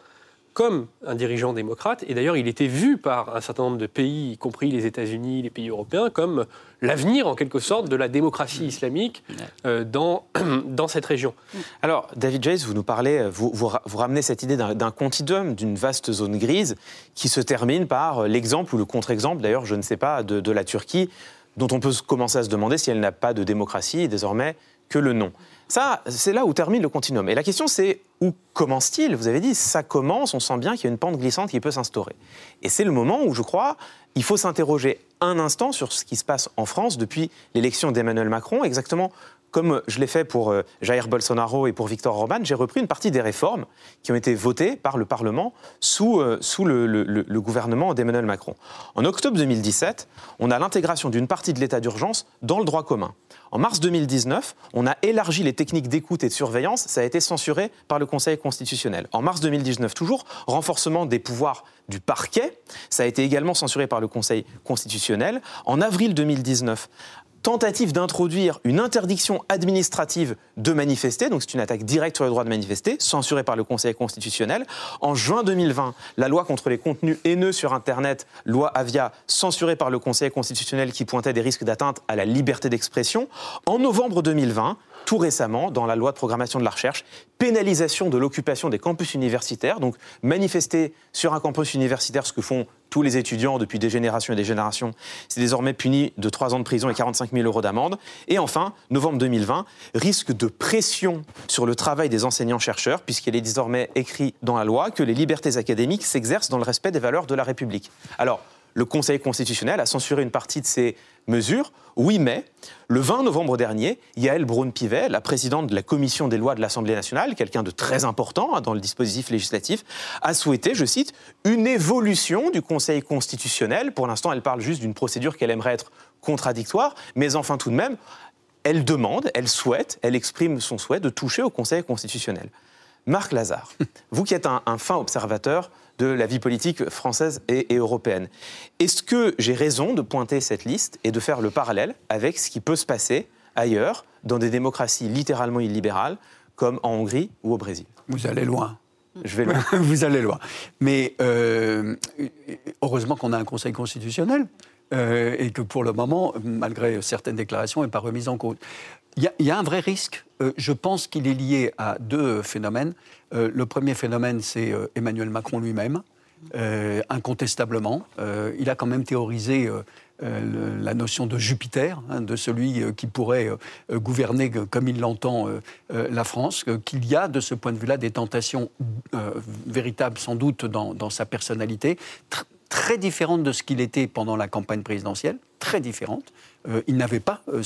comme un dirigeant démocrate. Et d'ailleurs, il était vu par un certain nombre de pays, y compris les États-Unis, les pays européens, comme l'avenir, en quelque sorte, de la démocratie islamique euh, dans, dans cette région. Alors, David Jace, vous nous parlez, vous, vous, ramenez cette idée d'un continuum, d'une vaste zone grise, qui se termine par l'exemple ou le contre-exemple, d'ailleurs, je ne sais pas, de, de la Turquie, dont on peut commencer à se demander si elle n'a pas de démocratie et désormais que le non. Ça, c'est là où termine le continuum. Et la question, c'est où commence-t-il? Vous avez dit, ça commence, on sent bien qu'il y a une pente glissante qui peut s'instaurer. Et c'est le moment où, je crois, il faut s'interroger un instant sur ce qui se passe en France depuis l'élection d'Emmanuel Macron, exactement comme je l'ai fait pour euh, Jair Bolsonaro et pour Victor Orban, j'ai repris une partie des réformes qui ont été votées par le Parlement sous, euh, le, le gouvernement d'Emmanuel Macron. En octobre 2017, on a l'intégration d'une partie de l'état d'urgence dans le droit commun. En mars 2019, on a élargi les techniques d'écoute et de surveillance. Ça a été censuré par le Conseil constitutionnel. En mars 2019, toujours, renforcement des pouvoirs du parquet. Ça a été également censuré par le Conseil constitutionnel. En avril 2019, tentative d'introduire une interdiction administrative de manifester, donc c'est une attaque directe sur le droit de manifester, censurée par le Conseil constitutionnel. En juin 2020, la loi contre les contenus haineux sur Internet, loi Avia, censurée par le Conseil constitutionnel qui pointait des risques d'atteinte à la liberté d'expression. En novembre 2020, tout récemment, dans la loi de programmation de la recherche, pénalisation de l'occupation des campus universitaires, donc manifester sur un campus universitaire, ce que font tous les étudiants depuis des générations et des générations, c'est désormais puni de 3 ans de prison et 45 000 euros d'amende. Et enfin, novembre 2020, risque de pression sur le travail des enseignants-chercheurs, puisqu'il est désormais écrit dans la loi que les libertés académiques s'exercent dans le respect des valeurs de la République. Alors, le Conseil constitutionnel a censuré une partie de ces mesures. Oui, mais le 20 novembre dernier, Yael Braun-Pivet, la présidente de la commission des lois de l'Assemblée nationale, quelqu'un de très important hein, dans le dispositif législatif, a souhaité, je cite, une évolution du Conseil constitutionnel. Pour l'instant, elle parle juste d'une procédure qu'elle aimerait être contradictoire, mais enfin tout de même, elle demande, elle souhaite, elle exprime son souhait de toucher au Conseil constitutionnel. Marc Lazare, vous qui êtes un, fin observateur de la vie politique française et, européenne, est-ce que j'ai raison de pointer cette liste et de faire le parallèle avec ce qui peut se passer ailleurs, dans des démocraties littéralement illibérales, comme en Hongrie ou au Brésil? Vous allez loin. Je vais loin. vous allez loin. Mais euh, heureusement qu'on a un Conseil constitutionnel. Euh, et que pour le moment, malgré certaines déclarations, n'est pas remise en cause. Il y, a un vrai risque. Euh, je pense qu'il est lié à deux phénomènes. Euh, le premier phénomène, c'est euh, Emmanuel Macron lui-même, incontestablement. il a quand même théorisé la notion de Jupiter, hein, de celui qui pourrait gouverner comme il l'entend la France, qu'il y a de ce point de vue-là des tentations véritables sans doute dans, dans sa personnalité, très différentes de ce qu'il était pendant la campagne présidentielle, très différentes. Euh, il n'avait pas, euh,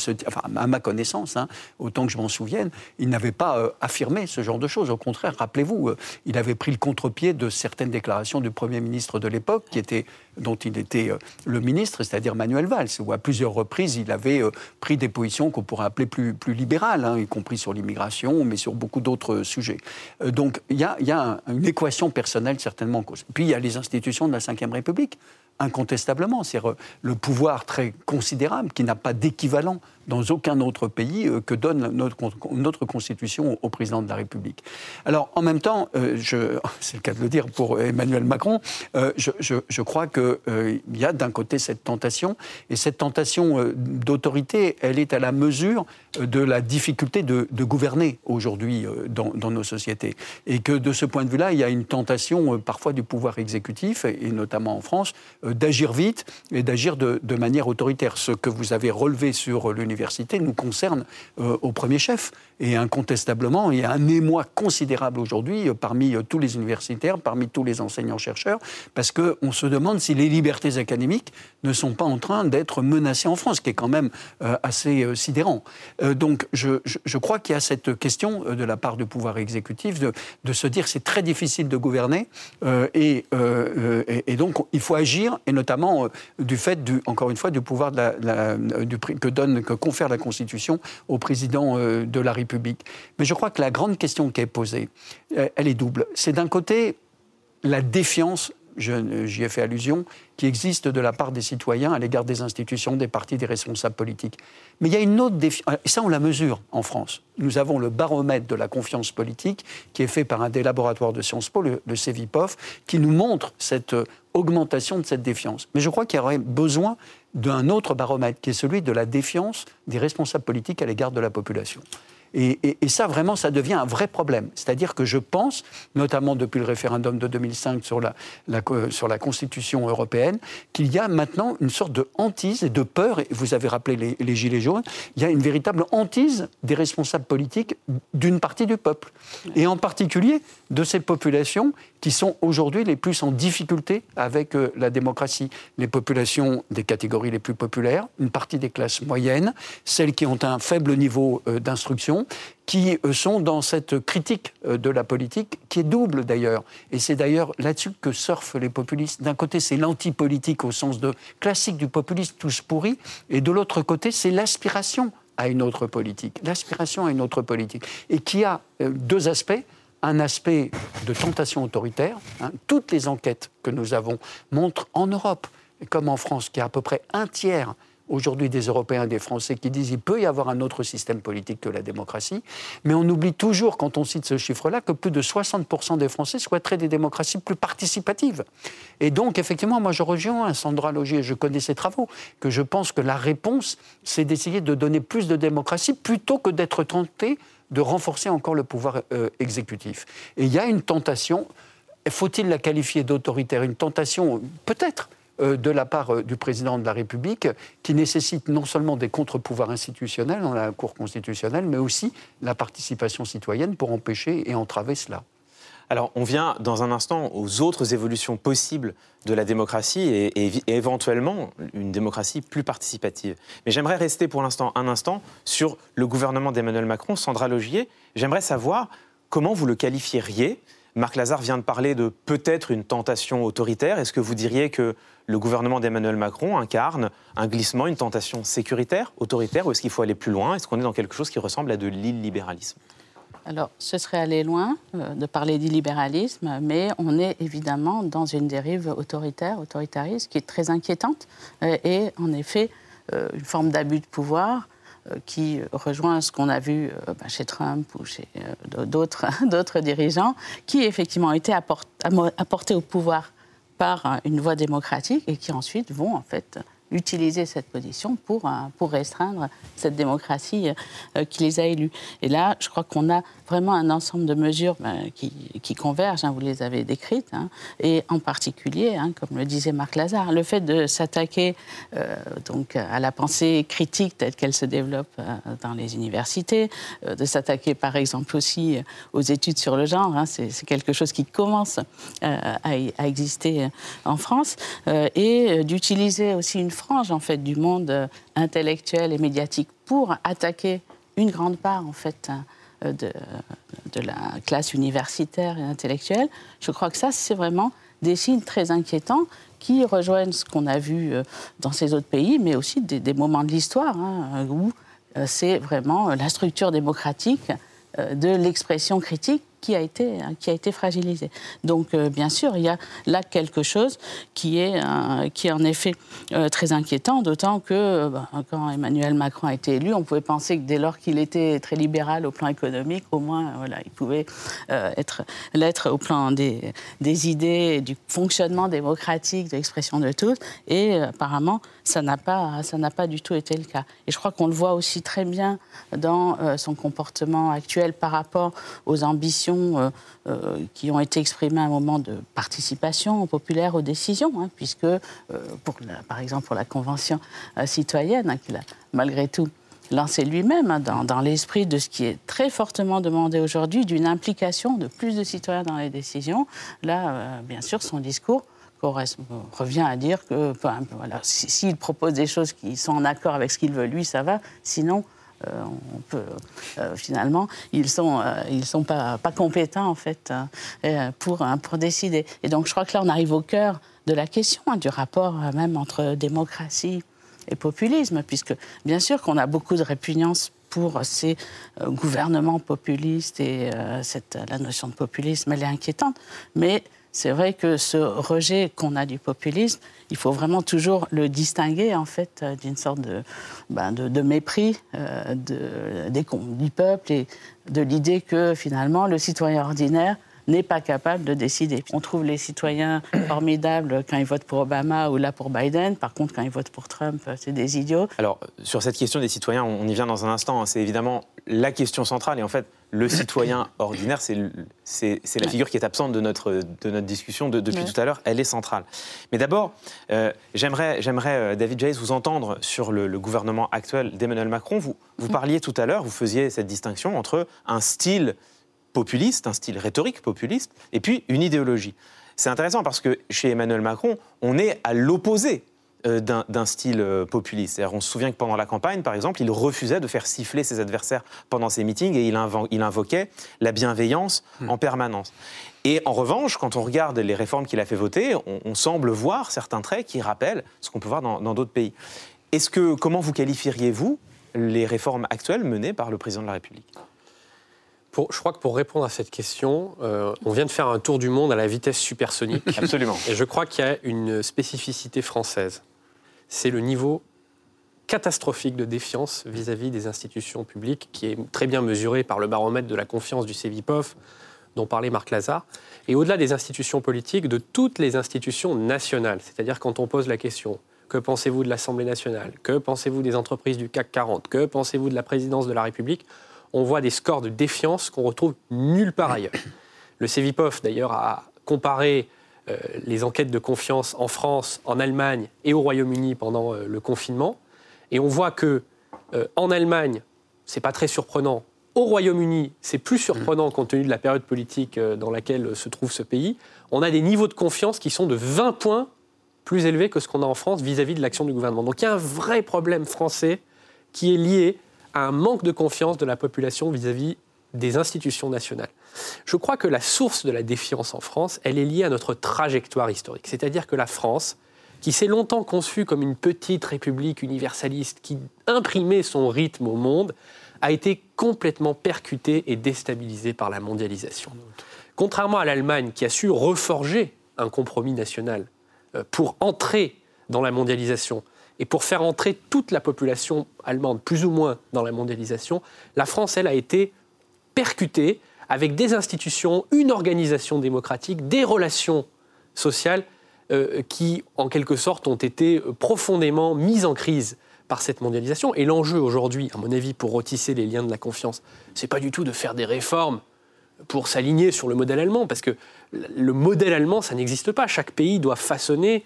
à ma connaissance, hein, autant que je m'en souvienne, il n'avait pas euh, affirmé ce genre de choses. Au contraire, rappelez-vous, il avait pris le contre-pied de certaines déclarations du Premier ministre de l'époque, qui était, dont il était le ministre, c'est-à-dire Manuel Valls, où à plusieurs reprises il avait pris des positions qu'on pourrait appeler plus, libérales, hein, y compris sur l'immigration, mais sur beaucoup d'autres sujets. donc il y a, une équation personnelle certainement. Puis il y a les institutions de la Ve République incontestablement. C'est le pouvoir très considérable qui n'a pas d'équivalent dans aucun autre pays euh, que donne notre, notre, Constitution au président de la République. Alors, en même temps, euh, c'est le cas de le dire pour Emmanuel Macron, euh, je, crois qu'il y a d'un côté cette tentation, et cette tentation d'autorité, elle est à la mesure de la difficulté de, gouverner aujourd'hui dans, dans, nos sociétés. Et que de ce point de vue-là, il y a une tentation parfois du pouvoir exécutif, et notamment en France, d'agir vite et d'agir de, de manière autoritaire. Ce que vous avez relevé sur l'université nous concerne euh, au premier chef. Et incontestablement, il y a un émoi considérable aujourd'hui euh, parmi euh, tous les universitaires, parmi tous les enseignants-chercheurs, parce qu'on se demande si les libertés académiques ne sont pas en train d'être menacées en France, ce qui est quand même assez sidérant. donc je, crois qu'il y a cette question de la part du pouvoir exécutif de, se dire c'est très difficile de gouverner et, donc il faut agir, et notamment du fait, encore une fois, du pouvoir que donne, que confère la Constitution au président euh, de la République. Mais je crois que la grande question qui est posée, euh, elle est double. C'est d'un côté la défiance j'y ai fait allusion, qui existe de la part des citoyens à l'égard des institutions, des partis, des responsables politiques. Mais il y a une autre défiance, et ça on la mesure en France. Nous avons le baromètre de la confiance politique qui est fait par un des laboratoires de Sciences Po, le, le CEVIPOF, qui nous montre cette euh, augmentation de cette défiance. Mais je crois qu'il y aurait besoin d'un autre baromètre, qui est celui de la défiance des responsables politiques à l'égard de la population. Et, ça, vraiment, ça devient un vrai problème. C'est-à-dire que je pense, notamment depuis le référendum de 2005 sur la, sur la Constitution européenne, qu'il y a maintenant une sorte de hantise et de peur, et vous avez rappelé les, les Gilets jaunes, il y a une véritable hantise des responsables politiques d'une partie du peuple, et en particulier de ces populations qui sont aujourd'hui les plus en difficulté avec euh, la démocratie. Les populations des catégories les plus populaires, une partie des classes moyennes, celles qui ont un faible niveau euh, d'instruction, qui euh, sont dans cette critique de la politique, qui est double d'ailleurs. Et c'est d'ailleurs là-dessus que surfent les populistes. D'un côté, c'est l'antipolitique au sens classique du populisme, tous pourris, et de l'autre côté, c'est l'aspiration à une autre politique, l'aspiration à une autre politique, et qui a deux aspects un aspect de tentation autoritaire. Hein. Toutes les enquêtes que nous avons montrent en Europe, comme en France, qu'il y a à peu près un tiers aujourd'hui des Européens et des Français qui disent qu'il peut y avoir un autre système politique que la démocratie. Mais on oublie toujours, quand on cite ce chiffre-là, que plus de 60% des Français souhaiteraient des démocraties plus participatives. Et donc, effectivement, moi, je rejoins Sandra Logier, je connais ses travaux, que je pense que la réponse, c'est d'essayer de donner plus de démocratie plutôt que d'être tenté de renforcer encore le pouvoir euh, exécutif. Et il y a une tentation, faut-il la qualifier d'autoritaire? Une tentation, peut-être, de la part euh, du président de la République, qui nécessite non seulement des contre-pouvoirs institutionnels dans la Cour constitutionnelle, mais aussi la participation citoyenne pour empêcher et entraver cela. Alors, on vient dans un instant aux autres évolutions possibles de la démocratie et, éventuellement une démocratie plus participative. Mais j'aimerais rester pour l'instant un instant sur le gouvernement d'Emmanuel Macron, Sandra Logier. J'aimerais savoir comment vous le qualifieriez. Marc Lazare vient de parler de peut-être une tentation autoritaire. Est-ce que vous diriez que le gouvernement d'Emmanuel Macron incarne un glissement, une tentation sécuritaire, autoritaire, ou est-ce qu'il faut aller plus loin? Est-ce qu'on est dans quelque chose qui ressemble à de l'illibéralisme? Alors, ce serait aller loin euh, de parler d'illibéralisme, mais on est évidemment dans une dérive autoritaire, autoritariste, qui est très inquiétante, euh, et en effet, euh, une forme d'abus de pouvoir qui rejoint ce qu'on a vu bah, chez Trump ou chez d'autres dirigeants, qui effectivement ont été apportés au pouvoir par une voie démocratique et qui ensuite vont en fait utiliser cette position pour, euh, pour restreindre cette démocratie euh, qui les a élus. Et là, je crois qu'on a vraiment un ensemble de mesures ben, qui, convergent, hein, vous les avez décrites, hein, et en particulier, hein, comme le disait Marc Lazare, le fait de s'attaquer euh, à la pensée critique telle qu'elle se développe dans les universités, de s'attaquer par exemple aussi aux études sur le genre, c'est quelque chose qui commence à, à, exister en France, et d'utiliser aussi une frange en fait du monde euh, intellectuel et médiatique pour attaquer une grande part en fait euh, de, de la classe universitaire et intellectuelle. Je crois que ça c'est vraiment des signes très inquiétants qui rejoignent ce qu'on a vu euh, dans ces autres pays, mais aussi des, moments de l'histoire hein, où c'est vraiment la structure démocratique de l'expression critique qui a été, qui a été fragilisé. Donc, euh, bien sûr, il y a là quelque chose qui est, euh, qui est en effet euh, très inquiétant, d'autant que bah, quand Emmanuel Macron a été élu, on pouvait penser que dès lors qu'il était très libéral au plan économique, au moins, voilà, il pouvait être l'être au plan des, des idées, du fonctionnement démocratique, de l'expression de tous. Et apparemment, ça n'a pas, ça n'a pas du tout été le cas. Et je crois qu'on le voit aussi très bien dans son comportement actuel par rapport aux ambitions euh, euh, qui ont été exprimées à un moment de participation populaire aux décisions, hein, puisque, euh, par exemple, pour la Convention citoyenne, hein, qu'il a malgré tout lancé lui-même hein, dans, dans l'esprit de ce qui est très fortement demandé aujourd'hui, d'une implication de plus de citoyens dans les décisions. Là, bien sûr, son discours revient à dire que voilà, s'il propose des choses qui sont en accord avec ce qu'il veut, lui, ça va. Sinon, euh, on peut, euh, finalement, ils sont, euh, ils sont pas, pas, compétents en fait pour, pour décider. Et donc, je crois que là, on arrive au cœur de la question hein, du rapport même entre démocratie et populisme, puisque bien sûr qu'on a beaucoup de répugnance pour ces gouvernements populistes et la notion de populisme, elle est inquiétante, mais c'est vrai que ce rejet qu'on a du populisme, il faut vraiment toujours le distinguer en fait euh, d'une sorte de, ben, de, mépris euh, du peuple et de l'idée que finalement le citoyen ordinaire n'est pas capable de décider. On trouve les citoyens formidables quand ils votent pour Obama ou là pour Biden. Par contre, quand ils votent pour Trump, c'est des idiots. Alors, sur cette question des citoyens, on y vient dans un instant. C'est évidemment la question centrale. Et en fait, le citoyen ordinaire, c'est la figure qui est absente de notre, de notre discussion depuis tout à l'heure. Elle est centrale. Mais d'abord, euh, j'aimerais, euh, David Jays, vous entendre sur le, gouvernement actuel d'Emmanuel Macron. Vous, vous mm. parliez tout à l'heure, vous faisiez cette distinction entre un style populiste, un style rhétorique populiste, et puis une idéologie. C'est intéressant parce que chez Emmanuel Macron, on est à l'opposé euh, d'un style euh, populiste. On se souvient que pendant la campagne, par exemple, il refusait de faire siffler ses adversaires pendant ses meetings et il, invoquait la bienveillance hmm. en permanence. Et en revanche, quand on regarde les réformes qu'il a fait voter, on, semble voir certains traits qui rappellent ce qu'on peut voir dans d'autres pays. Est-ce que comment vous qualifieriez-vous les réformes actuelles menées par le président de la République? Je crois que pour répondre à cette question, euh, on vient de faire un tour du monde à la vitesse supersonique. Absolument. Et je crois qu'il y a une spécificité française. C'est le niveau catastrophique de défiance vis-à-vis des institutions publiques, qui est très bien mesuré par le baromètre de la confiance du CEVIPOF, dont parlait Marc Lazare, et au-delà des institutions politiques, de toutes les institutions nationales. C'est-à-dire quand on pose la question que pensez-vous de l'Assemblée nationale? Que pensez-vous des entreprises du CAC 40 Que pensez-vous de la présidence de la République? On voit des scores de défiance qu'on retrouve nulle part ailleurs. Le CEVIPOF, d'ailleurs, a comparé euh, les enquêtes de confiance en France, en Allemagne et au Royaume-Uni pendant euh, le confinement. Et on voit que euh, en Allemagne, c'est pas très surprenant. Au Royaume-Uni, c'est plus surprenant compte tenu de la période politique dans laquelle se trouve ce pays. On a des niveaux de confiance qui sont de 20 points plus élevés que ce qu'on a en France vis-à-vis -vis de l'action du gouvernement. Donc il y a un vrai problème français qui est lié à un manque de confiance de la population vis-à-vis des institutions nationales. Je crois que la source de la défiance en France, elle est liée à notre trajectoire historique. C'est-à-dire que la France, qui s'est longtemps conçue comme une petite république universaliste qui imprimait son rythme au monde, a été complètement percutée et déstabilisée par la mondialisation. Contrairement à l'Allemagne, qui a su reforger un compromis national euh, pour entrer dans la mondialisation, et pour faire entrer toute la population allemande, plus ou moins, dans la mondialisation, la France, elle, a été percutée avec des institutions, une organisation démocratique, des relations sociales euh, qui, en quelque sorte, ont été profondément mises en crise par cette mondialisation. Et l'enjeu aujourd'hui, à mon avis, pour retisser les liens de la confiance, c'est pas du tout de faire des réformes pour s'aligner sur le modèle allemand, parce que le modèle allemand, ça n'existe pas. Chaque pays doit façonner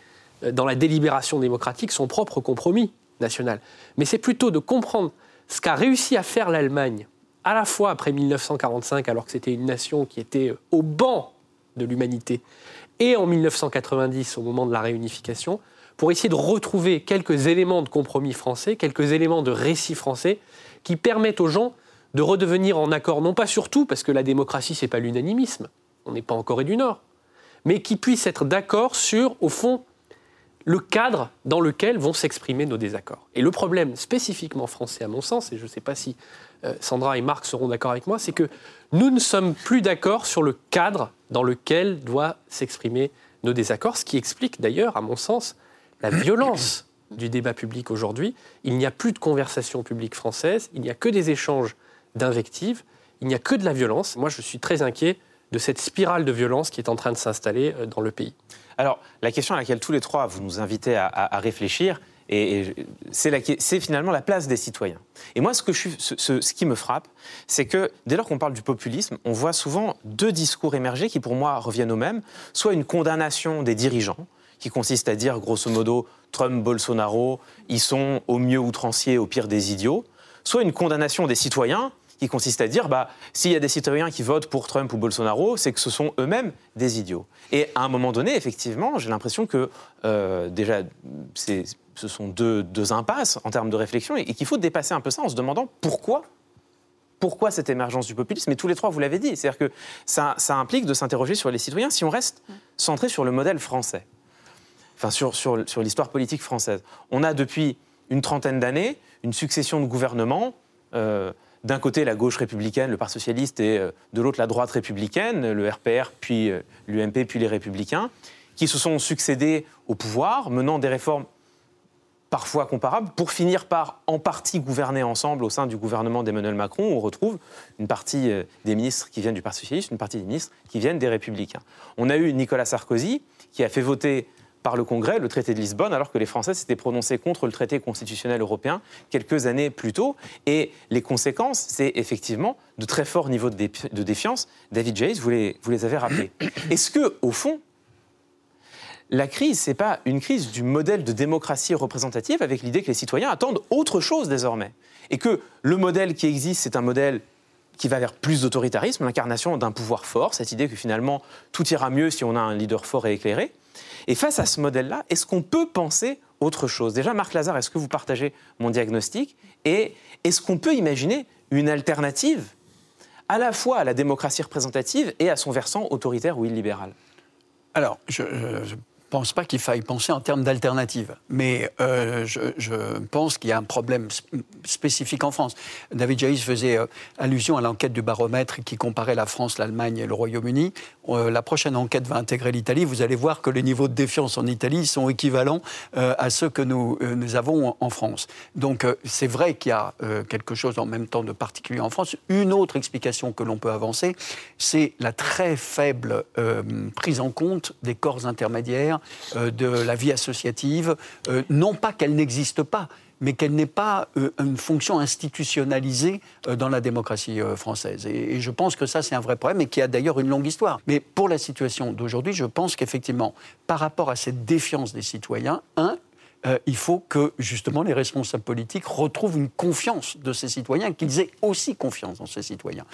dans la délibération démocratique son propre compromis national. Mais c'est plutôt de comprendre ce qu'a réussi à faire l'Allemagne, à la fois après 1945, alors que c'était une nation qui était au banc de l'humanité, et en 1990, au moment de la réunification, pour essayer de retrouver quelques éléments de compromis français, quelques éléments de récit français, qui permettent aux gens de redevenir en accord, non pas surtout, parce que la démocratie, ce n'est pas l'unanimisme, on n'est pas en Corée du Nord, mais qui puissent être d'accord sur, au fond, le cadre dans lequel vont s'exprimer nos désaccords. Et le problème spécifiquement français, à mon sens, et je ne sais pas si euh, Sandra et Marc seront d'accord avec moi, c'est que nous ne sommes plus d'accord sur le cadre dans lequel doivent s'exprimer nos désaccords, ce qui explique d'ailleurs, à mon sens, la violence du débat public aujourd'hui. Il n'y a plus de conversation publique française, il n'y a que des échanges d'invectives, il n'y a que de la violence. Moi, je suis très inquiet de cette spirale de violence qui est en train de s'installer euh, dans le pays. Alors, la question à laquelle tous les trois vous nous invitez à, réfléchir, et, c'est finalement la place des citoyens. Et moi, ce, que je, ce, qui me frappe, c'est que dès lors qu'on parle du populisme, on voit souvent deux discours émerger qui, pour moi, reviennent au même. Soit une condamnation des dirigeants, qui consiste à dire, grosso modo, Trump, Bolsonaro, ils sont au mieux outranciers, au pire des idiots. Soit une condamnation des citoyens, qui consiste à dire bah, s'il y a des citoyens qui votent pour Trump ou Bolsonaro, c'est que ce sont eux-mêmes des idiots. Et à un moment donné, effectivement, j'ai l'impression que euh, déjà, ce sont deux, impasses en termes de réflexion et, qu'il faut dépasser un peu ça en se demandant pourquoi pourquoi cette émergence du populisme Et tous les trois, vous l'avez dit, c'est-à-dire que ça, implique de s'interroger sur les citoyens si on reste centré sur le modèle français, enfin sur, sur, sur l'histoire politique française. On a depuis une trentaine d'années une succession de gouvernements euh, d'un côté la gauche républicaine, le Parti socialiste, et euh, de l'autre la droite républicaine, le RPR, puis euh, l'UMP, puis les républicains, qui se sont succédés au pouvoir, menant des réformes parfois comparables, pour finir par en partie gouverner ensemble au sein du gouvernement d'Emmanuel Macron, on retrouve une partie euh, des ministres qui viennent du Parti socialiste, une partie des ministres qui viennent des Républicains. On a eu Nicolas Sarkozy, qui a fait voter par le Congrès le traité de Lisbonne, alors que les Français s'étaient prononcés contre le traité constitutionnel européen quelques années plus tôt. Et les conséquences, c'est effectivement de très forts niveaux de, défiance. David Jays, vous les, vous les avez rappelés. Est-ce que, au fond, la crise, ce n'est pas une crise du modèle de démocratie représentative avec l'idée que les citoyens attendent autre chose désormais. Et que le modèle qui existe, c'est un modèle qui va vers plus d'autoritarisme, l'incarnation d'un pouvoir fort, cette idée que finalement tout ira mieux si on a un leader fort et éclairé? Et face à ce modèle-là, est-ce qu'on peut penser autre chose? Déjà, Marc Lazare, est-ce que vous partagez mon diagnostic? Et est-ce qu'on peut imaginer une alternative à la fois à la démocratie représentative et à son versant autoritaire ou illibéral? Alors, je, pense pas qu'il faille penser en termes d'alternatives, mais euh, je, pense qu'il y a un problème spécifique en France. David Jaïs faisait euh, allusion à l'enquête du baromètre qui comparait la France, l'Allemagne et le Royaume-Uni. Euh, la prochaine enquête va intégrer l'Italie. Vous allez voir que les niveaux de défiance en Italie sont équivalents à ceux que nous, avons en France. Donc c'est vrai qu'il y a quelque chose en même temps de particulier en France. Une autre explication que l'on peut avancer, c'est la très faible prise en compte des corps intermédiaires de la vie associative, euh, non pas qu'elle n'existe pas, mais qu'elle n'ait pas euh, une fonction institutionnalisée dans la démocratie française. Et, je pense que ça, c'est un vrai problème et qui a d'ailleurs une longue histoire. Mais pour la situation d'aujourd'hui, je pense qu'effectivement, par rapport à cette défiance des citoyens, un, euh, il faut que justement les responsables politiques retrouvent une confiance de ces citoyens, qu'ils aient aussi confiance dans ces citoyens.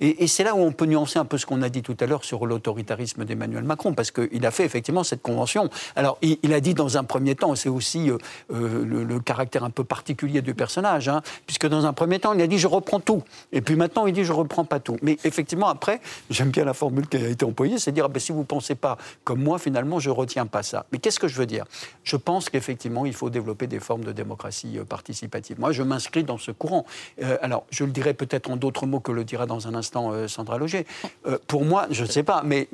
Et, c'est là où on peut nuancer un peu ce qu'on a dit tout à l'heure sur l'autoritarisme d'Emmanuel Macron, parce qu'il a fait effectivement cette convention. Alors, il, a dit dans un premier temps, c'est aussi euh, euh, le, caractère un peu particulier du personnage, hein, puisque dans un premier temps, il a dit je reprends tout, et puis maintenant il dit je reprends pas tout. Mais effectivement, après, j'aime bien la formule qui a été employée, c'est dire ah ben, si vous pensez pas comme moi, finalement, je retiens pas ça. Mais qu'est-ce que je veux dire? Je pense qu'effectivement il faut développer des formes de démocratie euh, participative. Moi, je m'inscris dans ce courant. Euh, alors, je le dirai peut-être en d'autres mots que le dira dans un instant euh, Sandra Loger. pour moi, je ne sais pas, mais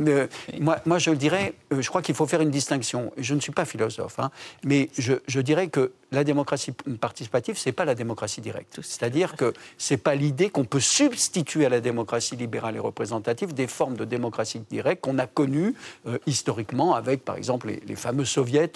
moi, moi, je le dirais, je crois qu'il faut faire une distinction. Je ne suis pas philosophe, hein, mais je, je dirais que la démocratie participative, ce n'est pas la démocratie directe. C'est-à-dire que ce n'est pas l'idée qu'on peut substituer à la démocratie libérale et représentative des formes de démocratie directe qu'on a connues historiquement avec, par exemple, les, fameux soviets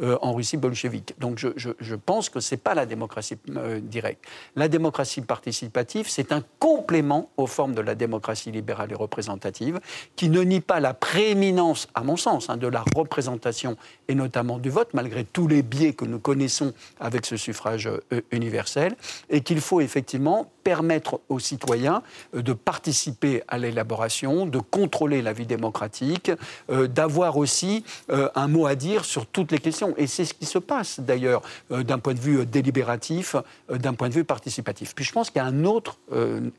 en Russie bolchevique. Donc je, pense que ce n'est pas la démocratie euh, directe. La démocratie participative, c'est un complément aux formes de la démocratie libérale et représentative qui ne nie pas la prééminence, à mon sens, hein, de la représentation et notamment du vote, malgré tous les biais que nous connaissons avec ce suffrage euh, universel, et qu'il faut effectivement permettre aux citoyens euh, de participer à l'élaboration, de contrôler la vie démocratique, d'avoir aussi un mot à dire sur toutes les questions. Et c'est ce qui se passe d'ailleurs euh, d'un point de vue euh, délibératif, euh, d'un point de vue participatif. Puis je pense qu'il y a un autre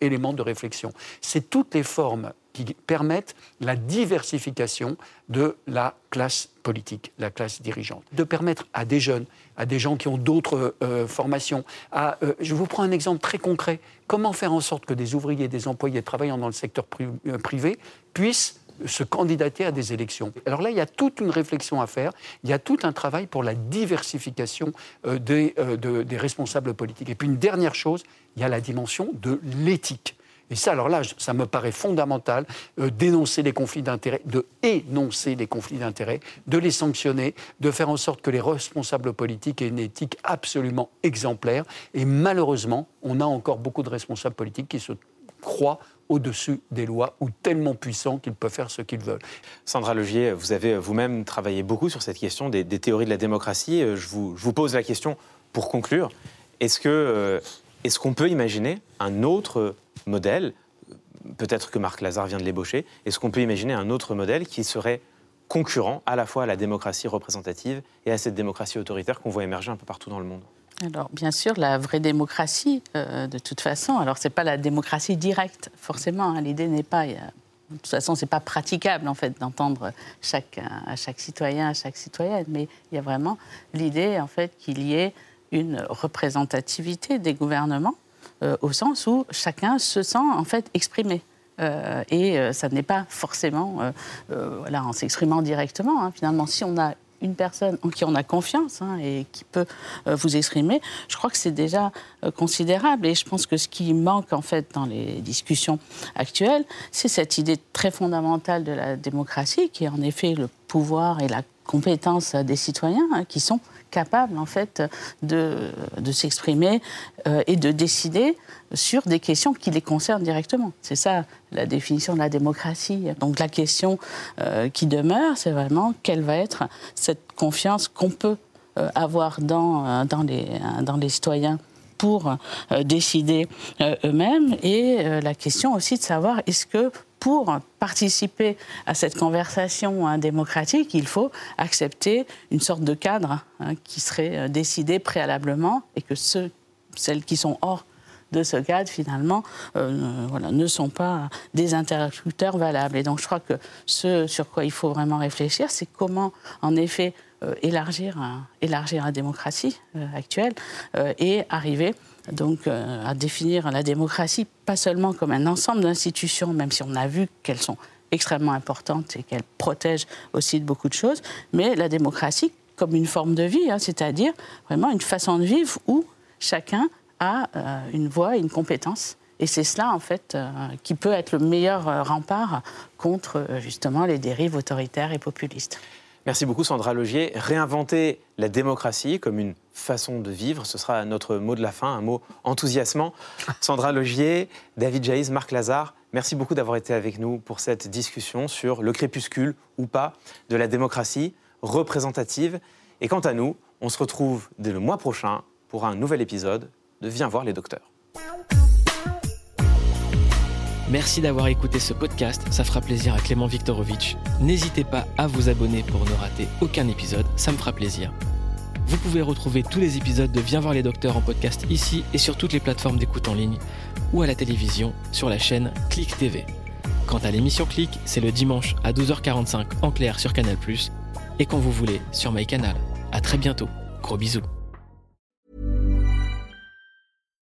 élément de réflexion, c'est toutes les formes qui permettent la diversification de la classe politique, la classe dirigeante. De permettre à des jeunes, à des gens qui ont d'autres formations, à, je vous prends un exemple très concret, comment faire en sorte que des ouvriers, des employés travaillant dans le secteur privé puissent se candidater à des élections? Alors là, il y a toute une réflexion à faire, il y a tout un travail pour la diversification euh, euh, des responsables politiques. Et puis une dernière chose, il y a la dimension de l'éthique. Et ça, alors là, ça me paraît fondamental, euh, d'énoncer les conflits d'intérêts, de énoncer les conflits d'intérêts, de les sanctionner, de faire en sorte que les responsables politiques aient une éthique absolument exemplaire. Et malheureusement, on a encore beaucoup de responsables politiques qui se croient au-dessus des lois ou tellement puissants qu'ils peuvent faire ce qu'ils veulent. Sandra Legier, vous avez vous-même travaillé beaucoup sur cette question des, théories de la démocratie. Euh, je vous, pose la question pour conclure. Est-ce que euh, est-ce qu'on peut imaginer un autre modèle Peut-être que Marc Lazare vient de l'ébaucher. Est-ce qu'on peut imaginer un autre modèle qui serait concurrent à la fois à la démocratie représentative et à cette démocratie autoritaire qu'on voit émerger un peu partout dans le monde? Alors, bien sûr, la vraie démocratie, euh, de toute façon, alors c'est pas la démocratie directe, forcément. Hein, L'idée n'est pas, de toute façon, c'est pas praticable en fait d'entendre chaque, à chaque citoyen, à chaque citoyenne, mais il y a vraiment l'idée en fait qu'il y ait une représentativité des gouvernements euh, au sens où chacun se sent en fait exprimé. Euh, et ça n'est pas forcément voilà, en s'exprimant directement. Hein. Finalement, si on a une personne en qui on a confiance hein, et qui peut euh, vous exprimer, je crois que c'est déjà euh, considérable. Et je pense que ce qui manque en fait dans les discussions actuelles, c'est cette idée très fondamentale de la démocratie, qui est en effet le pouvoir et la compétence des citoyens hein, qui sont capables en fait de, de s'exprimer euh, et de décider sur des questions qui les concernent directement. C'est ça la définition de la démocratie. Donc la question euh, qui demeure, c'est vraiment quelle va être cette confiance qu'on peut euh, avoir dans, dans, les, dans les citoyens pour décider eux-mêmes. Et la question aussi de savoir est-ce que pour participer à cette conversation hein, démocratique, il faut accepter une sorte de cadre hein, qui serait euh, décidé préalablement et que ceux, celles qui sont hors de ce cadre, finalement, euh, voilà, ne sont pas des interlocuteurs valables. Et donc, je crois que ce sur quoi il faut vraiment réfléchir, c'est comment, en effet, euh, élargir, élargir la démocratie actuelle et arriver donc euh, à définir la démocratie pas seulement comme un ensemble d'institutions, même si on a vu qu'elles sont extrêmement importantes et qu'elles protègent aussi de beaucoup de choses, mais la démocratie comme une forme de vie, hein, c'est-à-dire vraiment une façon de vivre où chacun a euh, une voix, une compétence. Et c'est cela, en fait, euh, qui peut être le meilleur rempart contre, justement, les dérives autoritaires et populistes. Merci beaucoup Sandra Logier. Réinventer la démocratie comme une façon de vivre, ce sera notre mot de la fin, un mot enthousiasmant. Sandra Logier, David Jaïs, Marc Lazare, merci beaucoup d'avoir été avec nous pour cette discussion sur le crépuscule ou pas de la démocratie représentative. Et quant à nous, on se retrouve dès le mois prochain pour un nouvel épisode de Viens voir les docteurs. Merci d'avoir écouté ce podcast, ça fera plaisir à Clément Viktorovitch. N'hésitez pas à vous abonner pour ne rater aucun épisode, ça me fera plaisir. Vous pouvez retrouver tous les épisodes de Viens voir les docteurs en podcast ici et sur toutes les plateformes d'écoute en ligne ou à la télévision sur la chaîne Click TV. Quant à l'émission Click, c'est le dimanche à 12h45 en clair sur Canal+, et quand vous voulez sur MyCanal. À très bientôt. Gros bisous.